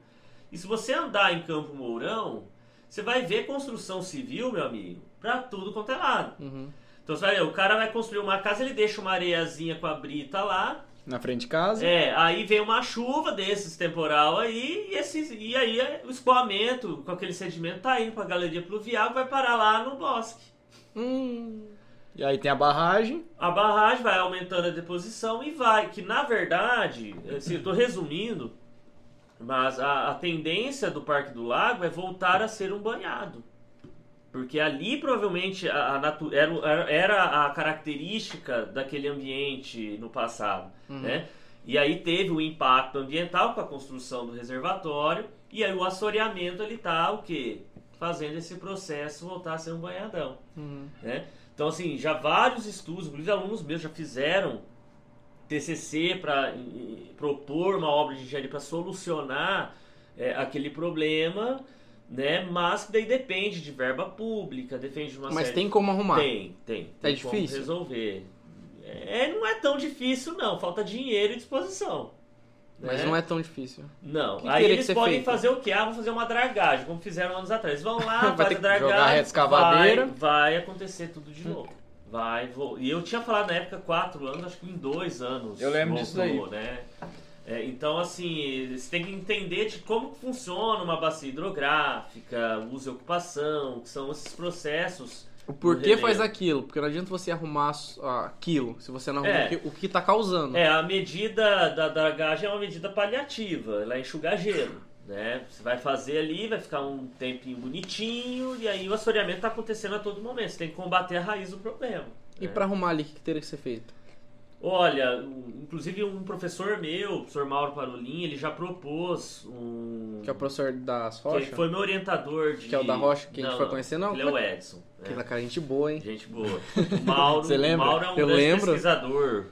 C: E se você andar em Campo Mourão, você vai ver construção civil, meu amigo, pra tudo quanto é lado.
A: Uhum.
C: Então você vai ver, o cara vai construir uma casa, ele deixa uma areiazinha com a brita lá,
B: Na frente de casa.
C: é, aí vem uma chuva desses temporal aí, e, esses, e aí é, o escoamento com aquele sedimento tá indo pra galeria pluvial e vai parar lá no bosque.
A: Hum.
B: E aí tem a barragem.
C: A barragem vai aumentando a deposição e vai, que na verdade, assim, eu tô resumindo, mas a, a tendência do Parque do Lago é voltar a ser um banhado. Porque ali provavelmente a, a natu- era, era- a característica daquele ambiente no passado. Né? E aí teve o impacto ambiental com a construção do reservatório, e aí o assoreamento ele tá o quê? Fazendo esse processo voltar a ser um banhadão.
A: Uhum.
C: Né? Então, assim, já vários estudos, inclusive alunos meus já fizeram TCC para propor uma obra de engenharia para solucionar é, aquele problema, né? Mas que daí depende de verba pública, depende de uma
A: Mas
C: série
A: tem como arrumar.
C: tem, tem. tem
A: É
C: como
A: difícil?
C: resolver. É, não é tão difícil, não. Falta dinheiro e disposição.
A: Mas
C: né?
A: não é tão difícil.
C: Não.
A: Que
C: Aí eles podem
A: feito?
C: fazer o quê? Ah, vão fazer uma dragagem, como fizeram anos atrás. Eles vão lá,
A: Vai
C: faz
A: ter
C: a dragagem. Vai, vai acontecer tudo de novo. Vai, vou. E eu tinha falado na época quatro anos, acho que em dois anos.
B: Eu lembro disso daí.
C: Né? É, então, assim, você tem que entender de como funciona uma bacia hidrográfica, uso e ocupação, que são esses processos.
A: O porquê
C: relevo.
A: faz aquilo? Porque não adianta você arrumar ah, aquilo se você não arruma
C: É.
A: o, que, o que tá causando.
C: É, a medida da dragagem é uma medida paliativa, ela é enxugar gelo. Né? Você vai fazer ali, vai ficar um tempinho bonitinho, e aí o assoreamento está acontecendo a todo momento. Você tem que combater a raiz do problema.
A: E
C: né?
A: pra arrumar ali, o que teria que ser feito?
C: Olha, inclusive um professor meu, o professor Mauro Parolin, ele já propôs um.
A: Que é o professor das
C: que
A: Rocha?
C: foi meu orientador de.
A: Que é o da Rocha que a gente foi conhecer, não?
C: Ele é o Edson.
A: Que
C: né?
A: cara gente boa, hein?
C: Gente boa. O Mauro,
A: Você lembra?
C: O Mauro é um
A: Eu lembro.
C: pesquisador.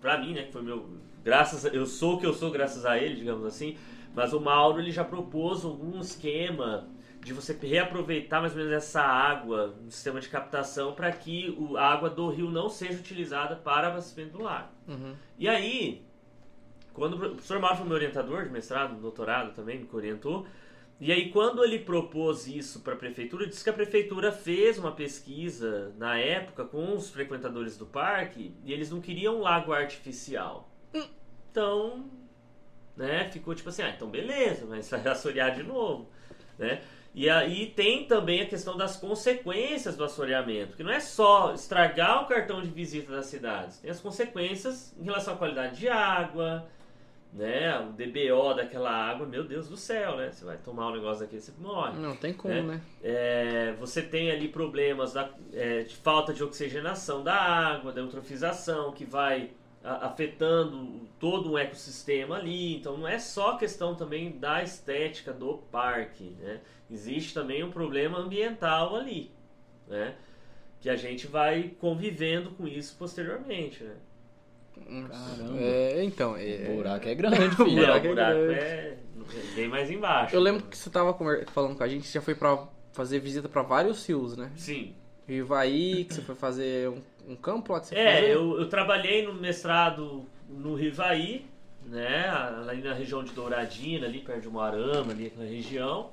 C: Pra mim, né? Que foi meu. Graças a- eu sou o que eu sou graças a ele, digamos assim. Mas o Mauro ele já propôs algum esquema de você reaproveitar mais ou menos essa água no sistema de captação para que o- a água do rio não seja utilizada para abastecimento do lago.
A: Uhum.
C: E aí, quando o professor Mauro foi meu orientador de mestrado, doutorado também, me orientou. E aí, quando ele propôs isso para a prefeitura, disse que a prefeitura fez uma pesquisa na época com os frequentadores do parque e eles não queriam um lago artificial. Então, né, ficou tipo assim, ah, então beleza, mas vai assorear de novo, né? E aí tem também a questão das consequências do assoreamento, que não é só estragar o cartão de visita das cidades, tem as consequências em relação à qualidade de água, né? O DBO daquela água, meu Deus do céu, né? Você vai tomar um negócio daquele, você morre.
A: Não tem como,
C: É.
A: né?
C: É, você tem ali problemas da- é, de falta de oxigenação da água, da eutrofização, que vai a- afetando todo um ecossistema ali. Então não é só questão também da estética do parque, né? Existe também um problema ambiental ali, né? Que a gente vai convivendo com isso posteriormente, né?
B: Caramba.
A: É, então. É,
B: O buraco é grande,
C: É,
B: filho.
A: buraco
C: o
A: é
C: buraco
A: grande.
C: é, é bem mais embaixo.
A: Eu lembro que você tava falando com a gente, você já foi pra fazer visita pra vários rios, né?
C: Sim.
A: Rio Ivaí, que você foi fazer um, um campo lá que você
C: É,
A: fazer?
C: eu, eu trabalhei no mestrado no Rivaí, né? Ali na região de Douradina, ali perto de Moarama, ali naquela região.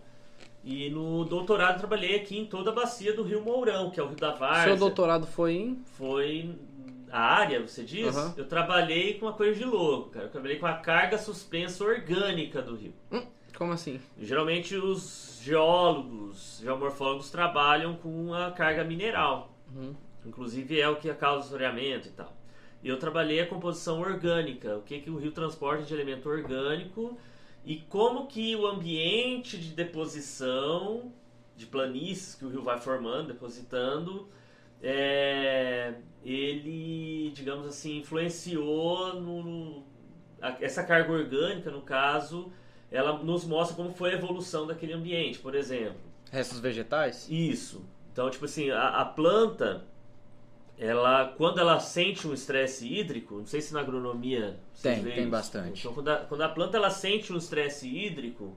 C: E no doutorado eu trabalhei aqui em toda a bacia do Rio Mourão, que é o Rio da Várzea.
A: Seu doutorado foi em...
C: Foi a área, você diz?
A: Aham.
C: Eu trabalhei com uma coisa de louco, cara. Eu trabalhei com a carga suspensa orgânica do rio.
A: Como assim?
C: Geralmente os geólogos, geomorfólogos trabalham com a carga mineral.
A: Uhum.
C: Inclusive é o que causa o esfriamento e tal. E eu trabalhei a composição orgânica, o que, que o rio transporta de elemento orgânico e como que o ambiente de deposição de planícies que o rio vai formando, depositando, é, ele, digamos assim, influenciou no, no- a- essa carga orgânica, no caso, ela nos mostra como foi a evolução daquele ambiente, por exemplo.
B: Restos vegetais?
C: Isso. Então, tipo assim, a, a planta, ela, quando ela sente um estresse hídrico, não sei se na agronomia
B: Tem, tem
C: isso.
B: bastante.
C: Então, quando a, quando a planta ela sente um estresse hídrico,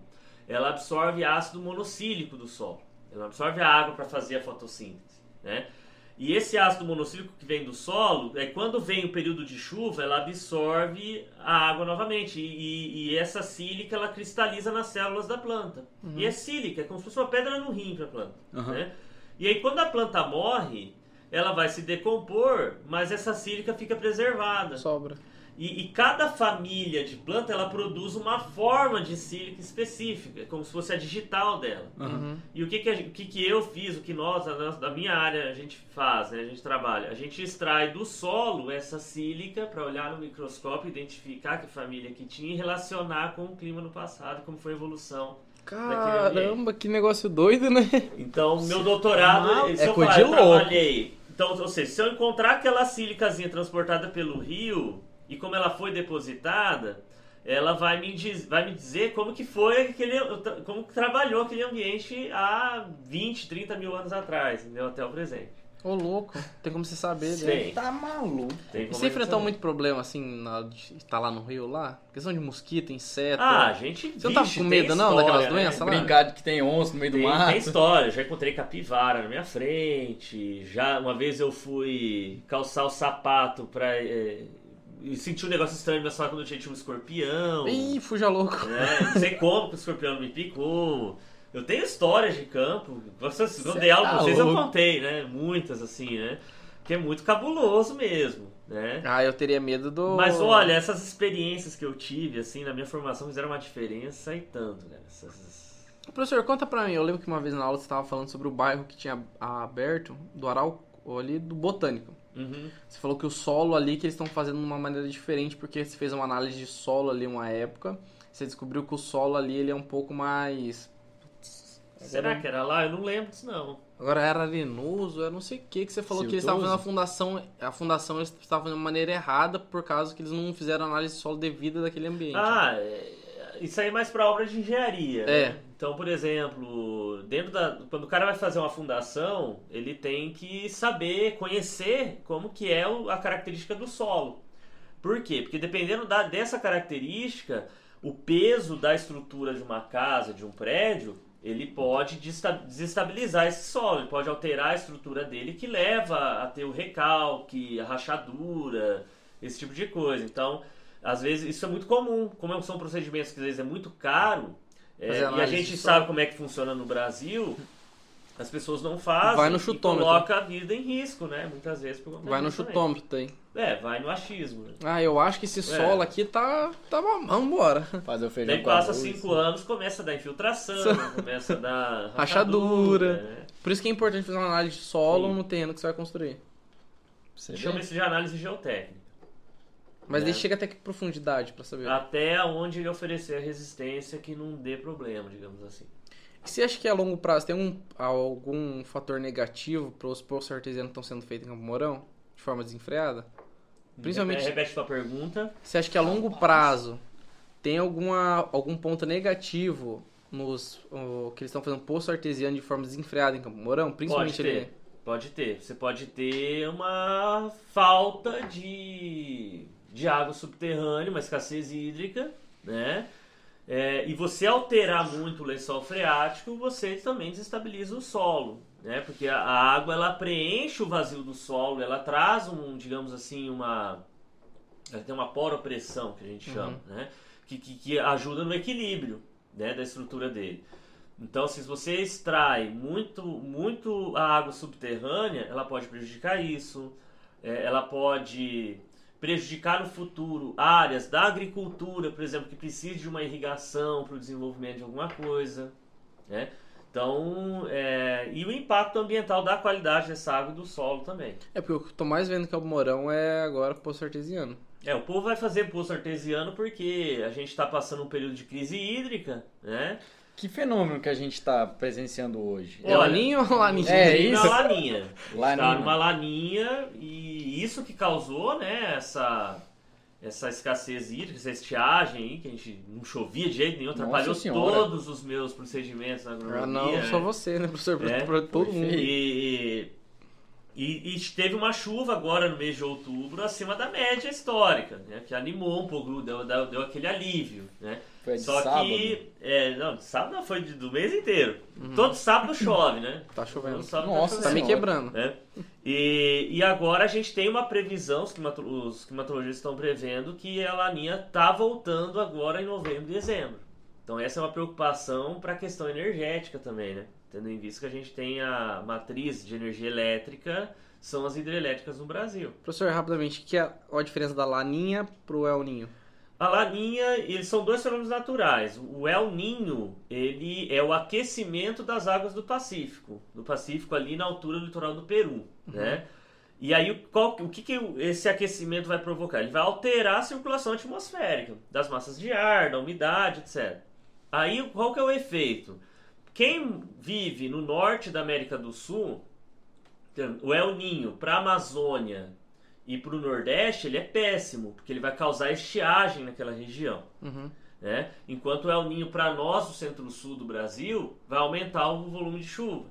C: ela absorve ácido monossílico do solo. Ela absorve a água para fazer a fotossíntese, né? E esse ácido monossílico que vem do solo, é quando vem o período de chuva, ela absorve a água novamente. E, e- essa sílica ela cristaliza nas células da planta. E é sílica, é como se fosse uma pedra no rim para a planta.
B: Uhum.
C: né? E aí quando a planta morre, ela vai se decompor, mas essa sílica fica preservada.
A: Sobra.
C: E, e cada família de planta ela produz uma forma de sílica específica, como se fosse a digital dela.
A: Uhum.
C: E o que que, a o que que eu fiz, o que nós, da minha área, a gente faz, né? a gente trabalha? A gente extrai do solo essa sílica para olhar no microscópio, identificar que família que tinha e relacionar com o clima no passado, como foi a evolução.
A: Caramba, que negócio doido, né?
C: Então, meu doutorado,
B: Mal-
C: se
B: é
C: eu falar,
B: de
C: eu
B: louco.
C: trabalhei. Então, ou seja, se eu encontrar aquela sílicazinha transportada pelo rio e como ela foi depositada, ela vai me, diz, vai me dizer como que foi aquele, como que trabalhou aquele ambiente há 20, 30 mil anos atrás, entendeu? Até o presente.
A: Ô, louco. Tem como você saber, né?
B: Tá maluco.
C: Tem
A: E você enfrentou muito problema, assim, na de estar lá no Rio, lá? Questão de mosquito, inseto.
C: Ah, a gente.
A: Você não tava
C: vixe,
A: com medo, não,
C: história,
A: daquelas
C: né?
A: doenças lá?
B: Brincar de que tem onça no meio do
C: Tem,
B: mato.
C: tem história, já encontrei capivara na minha frente. Já uma vez eu fui calçar o sapato pra. É, e senti um negócio estranho na minha sola quando eu tinha tinha um escorpião.
A: Ih, fuja louco.
C: né? Não sei como que o escorpião me picou. Eu tenho histórias de campo. Vocês, quando
B: Cê
C: dei aula
B: tá
C: pra vocês, eu contei, né? Muitas assim, né? Que é muito cabuloso mesmo, né?
A: Ah, eu teria medo do...
C: Mas olha, essas experiências que eu tive, assim, na minha formação fizeram uma diferença e tanto, né? Essas,
A: Professor, conta pra mim. Eu lembro que uma vez na aula você tava falando sobre o bairro que tinha aberto, do Aral, ali do Botânico.
C: Uhum.
A: Você falou que o solo ali que eles estão fazendo de uma maneira diferente, porque você fez uma análise de solo ali uma época, você descobriu que o solo ali ele é um pouco mais...
C: Será que era lá? Eu não lembro disso, não.
A: Agora era arenoso, eu não sei o que que você falou que eles estavam fazendo a fundação, a fundação eles estavam fazendo de maneira errada por causa que eles não fizeram análise de solo devida daquele ambiente.
C: Ah, é- isso aí é mais pra obra de engenharia.
A: É.
C: né? Então, por exemplo, dentro da. Quando o cara vai fazer uma fundação, ele tem que saber, conhecer como que é a característica do solo. Por quê? Porque dependendo da, dessa característica, o peso da estrutura de uma casa, de um prédio, ele pode desestabilizar esse solo, ele pode alterar a estrutura dele, que leva a ter o recalque, a rachadura, esse tipo de coisa. Então, às vezes, isso é muito comum. Como são procedimentos que às vezes é muito caro, é, e a gente sabe como é que funciona no Brasil, as pessoas não fazem
A: Vai no
C: e
A: chutômetro.
C: coloca a vida em risco, né? Muitas vezes por conta
A: Vai no
C: também.
A: chutômetro aí.
C: É, vai no achismo. Né?
A: Ah, eu acho que esse solo aqui tá. tá bom, vambora.
B: Fazer o feijão
C: Daí passa cinco anos, começa a dar infiltração, começa a dar
A: Rachadura.
C: né?
A: Por isso que é importante fazer uma análise de solo
C: Sim.
A: no terreno que você vai construir.
C: Chama isso de análise geotécnica.
A: Mas
C: né?
A: ele chega até que profundidade pra saber.
C: Até onde ele oferecer a resistência que não dê problema, digamos assim.
A: E você acha que a longo prazo tem um, algum fator negativo para os poços artesianos que estão sendo feitos em Campo Mourão? De forma desenfreada? Principalmente-
C: Repete, repete sua pergunta.
A: Você acha que a longo prazo tem alguma, algum ponto negativo nos que eles estão fazendo poço artesiano de forma desenfreada em Campo Mourão? Principalmente
C: Pode
A: ali.
C: ter. Pode ter. Você pode ter uma falta de, de água subterrânea, uma escassez hídrica, né? É, e você alterar muito o lençol freático, você também desestabiliza o solo, né? Porque a, a água ela preenche o vazio do solo, ela traz um, digamos assim, uma ela tem uma poropressão que a gente chama, né? Que, que, que ajuda no equilíbrio, né, da estrutura dele. Então, se você extrai muito, muito a água subterrânea, ela pode prejudicar isso. É, ela pode prejudicar no futuro áreas da agricultura, por exemplo, que precise de uma irrigação para o desenvolvimento de alguma coisa. Né? Então, é, e o impacto ambiental da qualidade dessa água e do solo também.
A: É porque o que eu tô mais vendo em Campo Mourão é agora poço artesiano.
C: É, o povo vai fazer poço artesiano porque a gente está passando um período de crise hídrica, né?
B: Que fenômeno que a gente está presenciando hoje?
A: É laninha ou laninha?
B: É
C: Inclusive
B: isso.
C: na laninha.
B: Laninha.
C: Está numa laninha e isso que causou, né, essa, essa escassez hídrica, essa estiagem aí, que a gente não chovia de jeito nenhum,
B: Nossa
C: atrapalhou
B: Senhora.
C: todos os meus procedimentos na agronomia.
A: Ah, não,
C: né?
A: só você, né, professor?
C: É,
A: todo mundo.
C: E, e, e teve uma chuva agora no mês de outubro acima da média histórica, né, que animou um pouco, deu, deu, deu aquele alívio, né?
B: Foi de
C: Só
B: sábado.
C: que, é, não, sábado não, foi de- do mês inteiro. Todo sábado chove, né?
A: Tá chovendo.
C: Todo sábado
B: Nossa
A: Tá me
C: chovendo,
B: Senhora.
A: quebrando.
C: né? E, e agora a gente tem uma previsão, os, climato- os climatologistas estão prevendo que a laninha tá voltando agora em novembro e dezembro. Então essa é uma preocupação para a questão energética também, né? Tendo em vista que a gente tem a matriz de energia elétrica, são as hidrelétricas no Brasil.
A: Professor, rapidamente, que é a diferença da laninha pro El Ninho?
C: A laninha, eles são dois fenômenos naturais. O El Ninho, ele é o aquecimento das águas do Pacífico, do Pacífico ali na altura do litoral do Peru, né? E aí, qual- o que, que esse aquecimento vai provocar? Ele vai alterar a circulação atmosférica das massas de ar, da umidade, etc. Aí, qual que é o efeito? Quem vive no norte da América do Sul, o El Ninho para a Amazônia e para o Nordeste, ele é péssimo, porque ele vai causar estiagem naquela região.
A: Uhum.
C: Né? Enquanto o El Ninho para nós, do centro-sul do Brasil, vai aumentar o volume de chuva.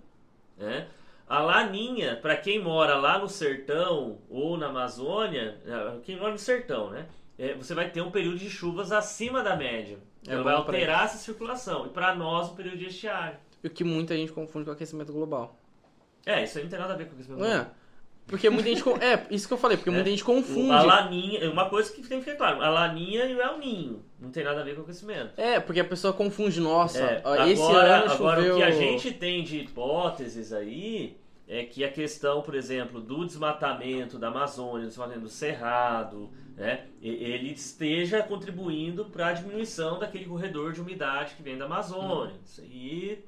C: Né? A Laninha, para quem mora lá no sertão ou na Amazônia, eh, quem mora no sertão, né? É, você vai ter um período de chuvas acima da média.
A: É
C: Ela vai
A: pra
C: alterar essa circulação. E para nós, um período de estiagem.
A: E o que muita gente confunde com aquecimento global.
C: É, isso aí não tem nada a ver com o aquecimento
A: Não é? Porque muita gente. É, isso que eu falei, porque
C: É.
A: muita gente
C: O-
A: confunde.
C: A laninha, uma coisa que tem que ficar claro, a laninha e o El Ninho não tem nada a ver com o aquecimento.
A: É, porque a pessoa confunde, nossa,
C: É, agora,
A: esse
C: agora
A: choveu.
C: o que a gente tem de hipóteses aí é que a questão, por exemplo, do desmatamento da Amazônia, do desmatamento do Cerrado, né, e- ele esteja contribuindo para a diminuição daquele corredor de umidade que vem da Amazônia. Isso aí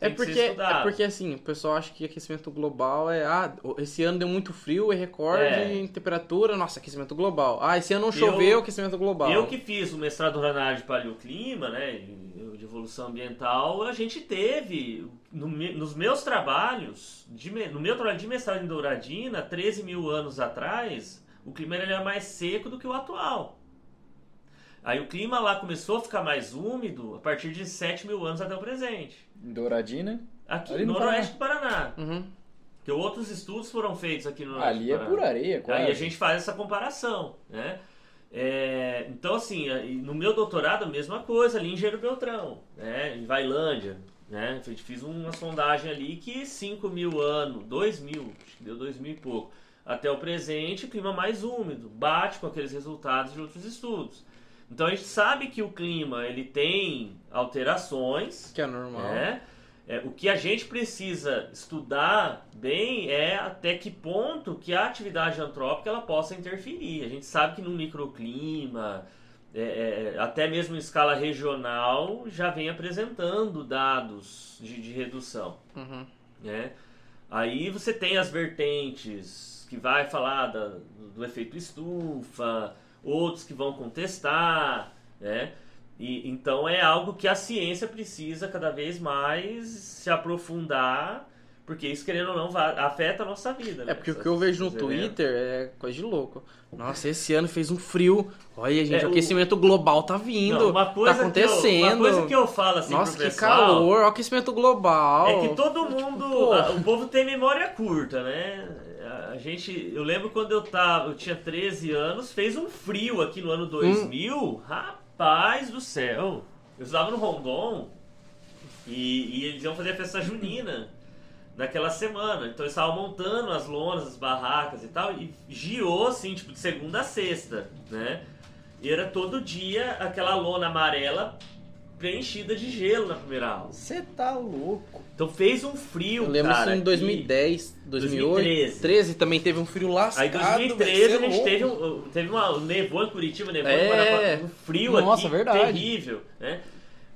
A: É porque, é porque assim, o pessoal acha que aquecimento global é. Ah, esse ano deu muito frio e recorde
C: É.
A: em temperatura. Nossa, aquecimento global. Ah, esse ano não
C: Eu-
A: choveu, aquecimento global.
C: Eu que fiz o mestrado na área de paleoclima, né, e- de evolução ambiental, a gente teve, no nos meus trabalhos, de no meu trabalho de mestrado em Douradina, 13 mil anos atrás, o clima era mais seco do que o atual. Aí o clima lá começou a ficar mais úmido a partir de 7 mil anos até o presente.
B: Douradina.
C: Aqui
B: Ali
C: no
B: no
C: noroeste do Paraná.
A: Uhum.
C: Porque outros estudos foram feitos aqui no noroeste
B: Ali
C: do
B: é
C: Paraná.
B: por areia, quase.
C: Aí a gente faz essa comparação, né? É, então, assim, no meu doutorado a mesma coisa, ali em Engenheiro Beltrão, né? em Vailândia. Né? Fiz uma sondagem ali que 5 mil anos, 2 mil, acho que deu 2 mil e pouco, até o presente, clima mais úmido, bate com aqueles resultados de outros estudos. Então a gente sabe que o clima ele tem alterações,
A: Que é normal.
C: né? É, o que a gente precisa estudar bem é até que ponto que a atividade antrópica ela possa interferir. A gente sabe que no microclima, é, é, até mesmo em escala regional, já vem apresentando dados de, de redução.
A: Uhum.
C: né? Aí você tem as vertentes que vai falar da- do, do efeito estufa, outros que vão contestar, né? E, então é algo que a ciência precisa cada vez mais se aprofundar, porque isso, querendo ou não, afeta a nossa vida. né?
A: É porque o
C: Essas-
A: que eu vejo no. Twitter é coisa de louco. Nossa, esse ano fez um frio. Olha, gente,
C: É,
A: o
C: o-
A: aquecimento global tá vindo.
C: Não, uma coisa
A: tá acontecendo.
C: Que eu, uma coisa que eu falo assim
A: Nossa, que
C: pessoal
A: calor, o aquecimento global.
C: é que todo mundo,
A: pô.
C: a- o povo tem memória curta, né? A gente, eu lembro quando eu tava, eu tinha 13 anos, fez um frio aqui no
A: Hum.
C: ano 2000, rapaz do céu. Eu estava no Rondon e, e eles iam fazer a festa junina naquela semana. Então eles estavam montando as lonas, as barracas e tal, e giou assim, tipo, de segunda a sexta, né? E era todo dia aquela lona amarela preenchida de gelo na primeira aula.
B: Você tá louco.
C: Então fez um frio,
A: Eu lembro
C: cara,
A: isso em
C: que-
A: 2010, 2008.
C: 2013.
A: 13 também teve um frio lascado.
C: Aí em 2013
A: velho,
C: a
A: cê é
C: gente
A: louco.
C: teve, um, teve uma nevou em Curitiba, nevou
A: É.
C: em um frio
B: Nossa,
C: aqui
B: verdade.
C: terrível, né?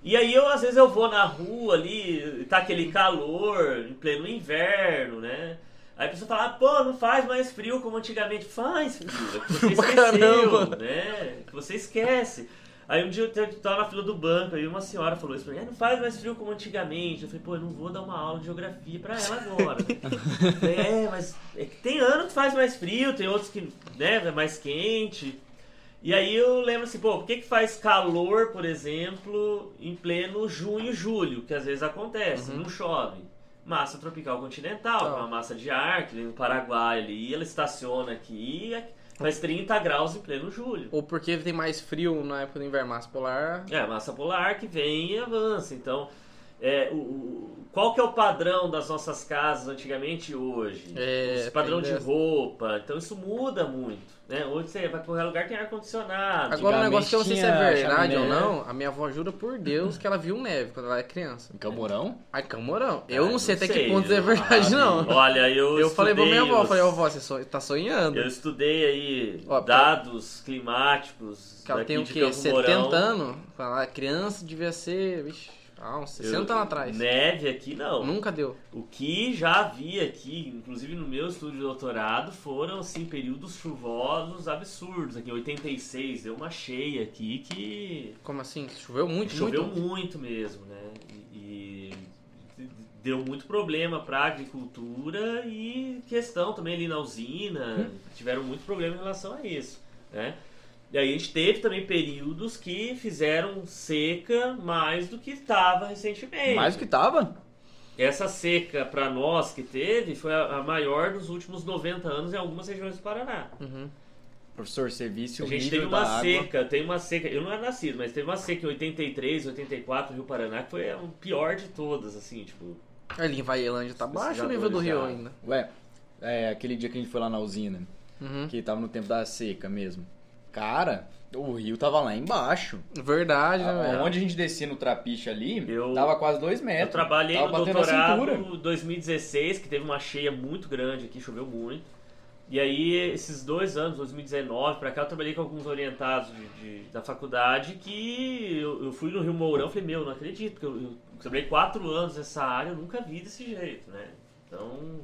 C: E aí eu às vezes eu vou na rua ali, tá aquele calor em pleno inverno, né? Aí a pessoa fala, ah, pô, não faz mais frio como antigamente. Faz frio, é que você
A: Pra
C: esqueceu,
A: caramba.
C: né? Que você esquece. Aí um dia eu tava na fila do banco, aí uma senhora falou isso pra mim, "Ah, não faz mais frio como antigamente. Eu falei, pô, eu não vou dar uma aula de geografia pra ela agora. Falei, é, mas é que tem ano que faz mais frio, tem outros que né, é mais quente. E aí eu lembro assim, pô, por que, que faz calor, por exemplo, em pleno junho, julho, que às vezes acontece, não chove. Massa tropical continental, que é uma massa de ar que vem do Paraguai ali, ela estaciona aqui e faz 30 graus em pleno julho.
A: Ou porque tem mais frio na época do inverno, massa polar.
C: É, massa polar que vem e avança. Então, é, o, o- qual que é o padrão das nossas casas antigamente e hoje?
A: É,
C: Esse padrão de roupa. Então isso muda muito. Né? Hoje você vai qualquer lugar tem ar-condicionado.
A: Agora, um negócio que eu não sei se é verdade ou não, a minha avó jura por Deus que ela viu neve quando ela era criança.
B: Em Camorão?
A: Ai, Camorão. Eu
C: Ah,
A: não sei até que ponto é verdade,
C: ah,
A: não.
C: Olha, eu
A: Eu falei pra minha avó,
C: os-
A: falei, ó, vó, você so- tá sonhando.
C: Eu estudei aí
A: Ó,
C: dados climáticos
A: Que ela
C: daqui
A: tem o quê?
C: Campo
A: 70
C: Mourão.
A: anos? Fala, criança devia ser, vixe, ah, uns 60
C: Eu-
A: anos atrás.
C: Neve aqui não.
A: Nunca deu.
C: O que já vi aqui, inclusive no meu estudo de doutorado, foram assim períodos chuvosos absurdos. Aqui em 86 deu uma cheia aqui que
A: Como assim? Choveu muito,
C: choveu
A: muito?
C: muito, mesmo, né? E, e deu muito problema para agricultura e questão também ali na usina, tiveram muito problema em relação a isso, né? E aí a gente teve também períodos que fizeram seca mais do que estava recentemente.
B: Mais do que tava?
C: Essa seca para nós que teve foi a maior dos últimos 90 anos em algumas regiões do Paraná.
A: Uhum.
B: Professor, serviço
C: A gente teve uma
B: da água.
C: seca, tem uma seca, eu não era nascido, mas teve uma seca em 83, 84 no Rio Paraná, que foi a pior de todas, assim, tipo.
A: Ali em Vailândia tá baixo o nível do rio
C: pesquisadores
A: ainda.
B: Ué, é aquele dia que a gente foi lá na usina,
A: Uhum.
B: que tava no tempo da seca mesmo. Cara, o rio tava lá embaixo.
A: Verdade, né, velho?
B: Onde a gente descia no trapiche ali,
C: Eu-
B: tava quase dois metros.
C: Eu trabalhei
B: tava
C: no doutorado 2016, que teve uma cheia muito grande aqui, choveu muito. E aí, esses dois anos, 2019 pra cá, eu trabalhei com alguns orientados de, de- da faculdade que eu, eu fui no Rio Mourão e falei, meu, não acredito, porque eu, eu trabalhei quatro anos nessa área, eu nunca vi desse jeito, né? Então,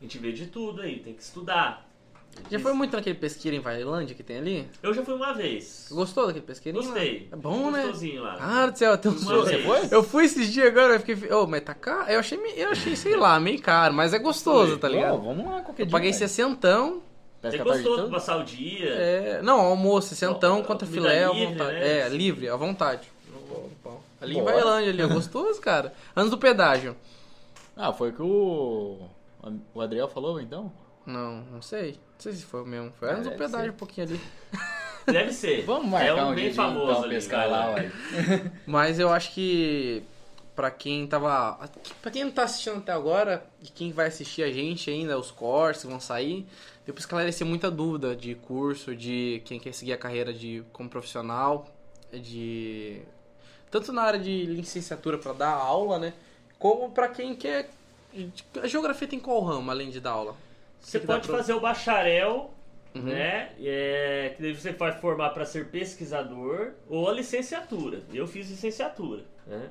C: a gente vê de tudo aí, tem que estudar.
A: Já foi muito naquele pesqueiro em Vailândia que tem ali?
C: Eu já fui uma vez.
A: Gostou daquele pesqueirinho? lá?
C: Gostei.
A: É bom, né?
C: Gostosinho lá.
A: Cara do céu, tem um
C: Uma vez.
A: foi? Eu fui esses dias agora, eu fiquei. Ô, mas tá caro? Eu achei, eu achei, sei lá, meio caro, mas é gostoso, tá
B: Pô,
A: ligado?
B: vamos lá qualquer
A: Eu
B: dia.
A: paguei
B: velho.
A: 60.
C: É
B: Pesca a tarde
C: gostoso
B: toda?
C: passar o dia.
A: É, não, almoço, 60,
C: Ó,
A: quanto
C: comida
A: filé, à
C: livre,
A: vontade.
C: né?
A: É, livre, à vontade. Ali em
B: Bora.
A: Vailândia, ali, é gostoso, cara. Antes do pedágio.
B: Ah, foi o que o... o Adriel falou, então?
A: Não, não sei. Não sei se foi o mesmo. Foi do
B: deve
A: pedágio um pouquinho ali.
C: Deve ser.
B: Vamos
C: é
B: marcar
C: um
B: um
C: bem famoso
B: então,
C: ali,
B: pescar
C: cara.
B: lá, ué.
A: Mas eu acho que pra quem tava. Pra quem não tá assistindo até agora, e quem vai assistir a gente ainda, os cortes que vão sair, deu pra esclarecer muita dúvida de curso, de quem quer seguir a carreira de como profissional, de. Tanto na área de licenciatura pra dar aula, né? Como pra quem quer. A geografia tem qual ramo além de dar aula?
C: Você
A: que
C: pode fazer o bacharel,
A: Uhum.
C: né? É, que daí você vai formar para ser pesquisador ou a licenciatura. Eu fiz licenciatura, né?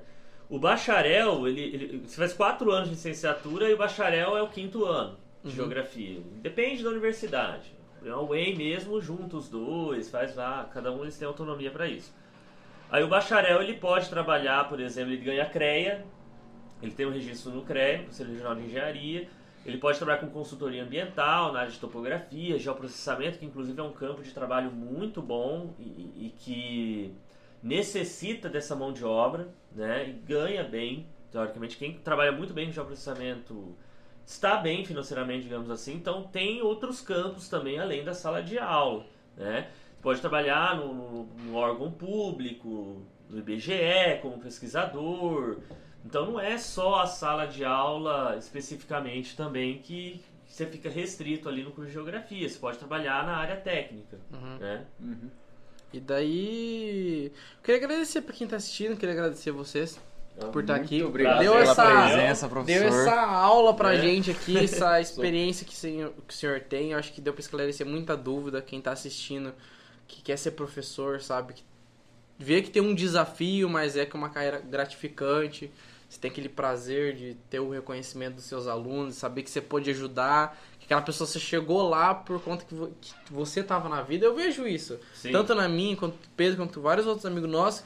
C: O bacharel, ele, ele- você faz quatro anos de licenciatura e o bacharel é o quinto ano de
A: Uhum.
C: geografia. Depende da universidade. é uma Whey mesmo, junta os dois, faz lá, cada um eles têm autonomia para isso. Aí o bacharel ele pode trabalhar, por exemplo, ele ganha CREA, ele tem um registro no CREA, Conselho Regional de Engenharia, ele pode trabalhar com consultoria ambiental, na área de topografia, geoprocessamento, que inclusive é um campo de trabalho muito bom e, e que necessita dessa mão de obra, né? E ganha bem, teoricamente. Quem trabalha muito bem com geoprocessamento está bem financeiramente, digamos assim. Então tem outros campos também além da sala de aula, né? Pode trabalhar no, no órgão público, no IBGE, como pesquisador, então não é só a sala de aula especificamente também que você fica restrito ali no curso de geografia. Você pode trabalhar na área técnica,
A: Uhum.
C: né?
B: Uhum.
A: E daí. Eu queria agradecer pra quem tá assistindo, queria agradecer vocês por estar
B: Muito
A: aqui.
B: obrigado
A: Deu
C: pela
A: essa,
B: presença, professor.
A: deu essa aula pra
C: É.
A: gente aqui, essa experiência que o, senhor, que o senhor tem. Eu acho que deu pra esclarecer muita dúvida. Quem tá assistindo, que quer ser professor, sabe? Que vê que tem um desafio, mas é que é uma carreira gratificante. Você tem aquele prazer de ter o reconhecimento dos seus alunos, saber que você pode ajudar, que aquela pessoa você chegou lá por conta que, vo- que você tava na vida. Eu vejo isso.
C: Sim.
A: Tanto na minha, quanto no Pedro, quanto vários outros amigos nossos,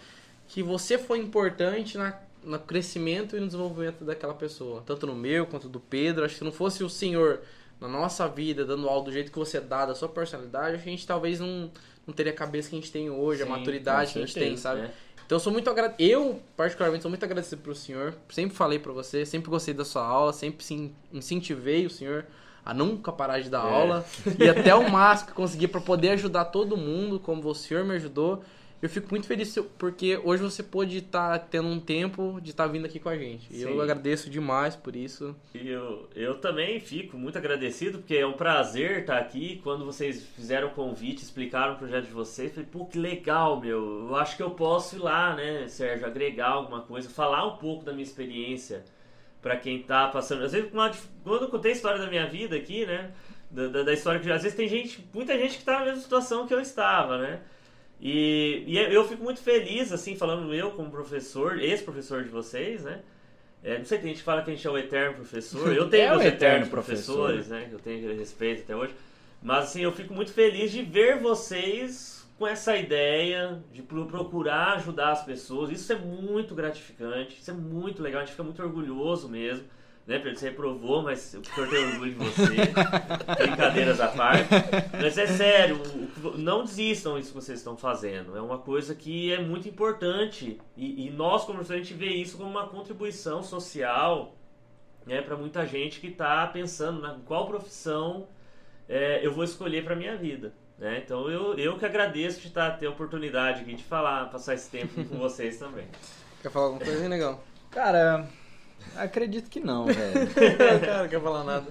A: que você foi importante na, no crescimento e no desenvolvimento daquela pessoa. Tanto no meu quanto do Pedro. Acho que se não fosse o senhor na nossa vida, dando aula do jeito que você dá, da sua personalidade, a gente talvez não, não teria a cabeça que a gente tem hoje, a
C: Sim,
A: maturidade
B: com
A: que a gente tem, sabe?
C: né?
A: Então eu sou muito agradecido. Eu, particularmente, sou muito agradecido pro senhor. Sempre falei pra você, sempre gostei da sua aula, sempre incentivei o senhor a nunca parar de dar
C: É.
A: aula. E até o máximo que conseguir pra poder ajudar todo mundo, como o senhor me ajudou. Eu fico muito feliz porque hoje você pôde estar tendo um tempo de estar vindo aqui com a gente. E eu
C: Sim.
A: agradeço demais por isso.
C: Eu, eu também fico muito agradecido, porque é um prazer estar aqui. Quando vocês fizeram o convite, explicaram o projeto de vocês, falei, pô, que legal, meu. Eu acho que eu posso ir lá, né, Sérgio, agregar alguma coisa, falar um pouco da minha experiência para quem tá passando. Às vezes, quando eu contei a história da minha vida aqui, né, da, da, da história que às vezes tem gente, muita gente que tá na mesma situação que eu estava, né. E, e eu fico muito feliz, assim, falando eu como professor, ex-professor de vocês, né? É, não sei, tem gente que fala que a gente é o eterno professor. Eu tenho
B: É
C: meus
B: eterno
C: eternos
B: professor.
C: professores, né? Que eu tenho aquele respeito até hoje. Mas assim, eu fico muito feliz de ver vocês com essa ideia de pro- procurar ajudar as pessoas. Isso é muito gratificante, isso é muito legal, a gente fica muito orgulhoso mesmo. Né, Pedro? Você reprovou, mas eu tenho orgulho de você. Brincadeiras à parte. Mas é sério, o- o- não desistam disso que vocês estão fazendo. É uma coisa que é muito importante. E, e nós, como professores, a gente vê isso como uma contribuição social né, para muita gente que está pensando na qual profissão é, eu vou escolher para minha vida. Né? Então eu, eu que agradeço de estar ter a oportunidade aqui de falar, passar esse tempo com vocês também.
A: Quer falar alguma coisa, hein, legal?
B: Cara, acredito que não, velho.
A: Cara, não quer falar nada.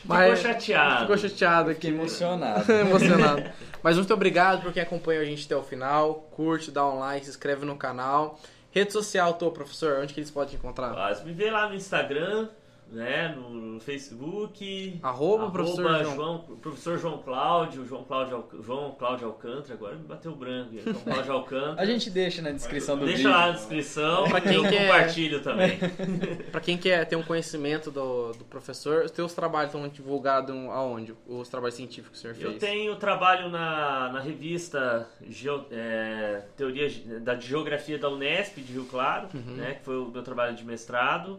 C: Ficou chateado.
A: Ficou chateado aqui.
B: emocionado.
A: emocionado. Mas muito obrigado por quem acompanhou a gente até o final. Curte, dá um like, se inscreve no canal. Rede social, tô, professor, onde que eles podem te encontrar?
C: Mas me vê lá no Instagram, né, no Facebook.
A: Arroba professor João.
C: João. Professor João Cláudio, João Cláudio, João Cláudio Alcântara, agora me bateu branco. João Cláudio Alcântara.
B: A gente deixa na descrição do
C: Deixa
B: vídeo.
C: lá na descrição,
A: Pra quem
C: eu
A: quer-
C: compartilho também.
A: Pra quem quer ter um conhecimento do, do professor, os teus trabalhos estão divulgados aonde? Os trabalhos científicos que o senhor fez?
C: Eu tenho trabalho na, na revista Geo- é, Teoria da Geografia da Unesp de Rio Claro,
A: Uhum.
C: né, que foi o meu trabalho de mestrado.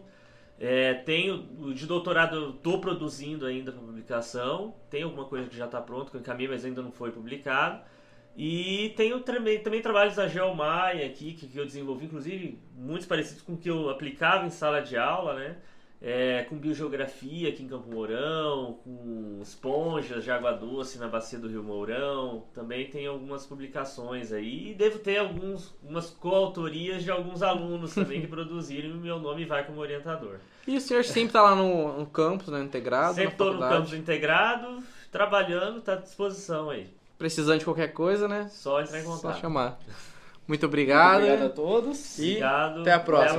C: É, de doutorado, estou produzindo ainda para publicação. Tem alguma coisa que já está pronto, que eu encaminhei, mas ainda não foi publicado. E tenho também, também trabalhos da Geomaia aqui, que, que eu desenvolvi, inclusive muitos parecidos com o que eu aplicava em sala de aula, né? É, com biogeografia aqui em Campo Mourão, com esponjas de água doce na bacia do Rio Mourão. Também tem algumas publicações aí. E devo ter alguns, umas coautorias de alguns alunos também que produziram e o meu nome vai como orientador.
A: E o senhor sempre tá lá no, no campus, né, integrado,
C: Sempre estou no campus integrado, trabalhando, está à disposição aí.
A: Precisando de qualquer coisa, né?
C: Só entrar em
A: Só
C: contato.
A: chamar. Muito
B: Muito
A: obrigado.
B: obrigado a todos.
A: E
C: Obrigado.
A: até a próxima.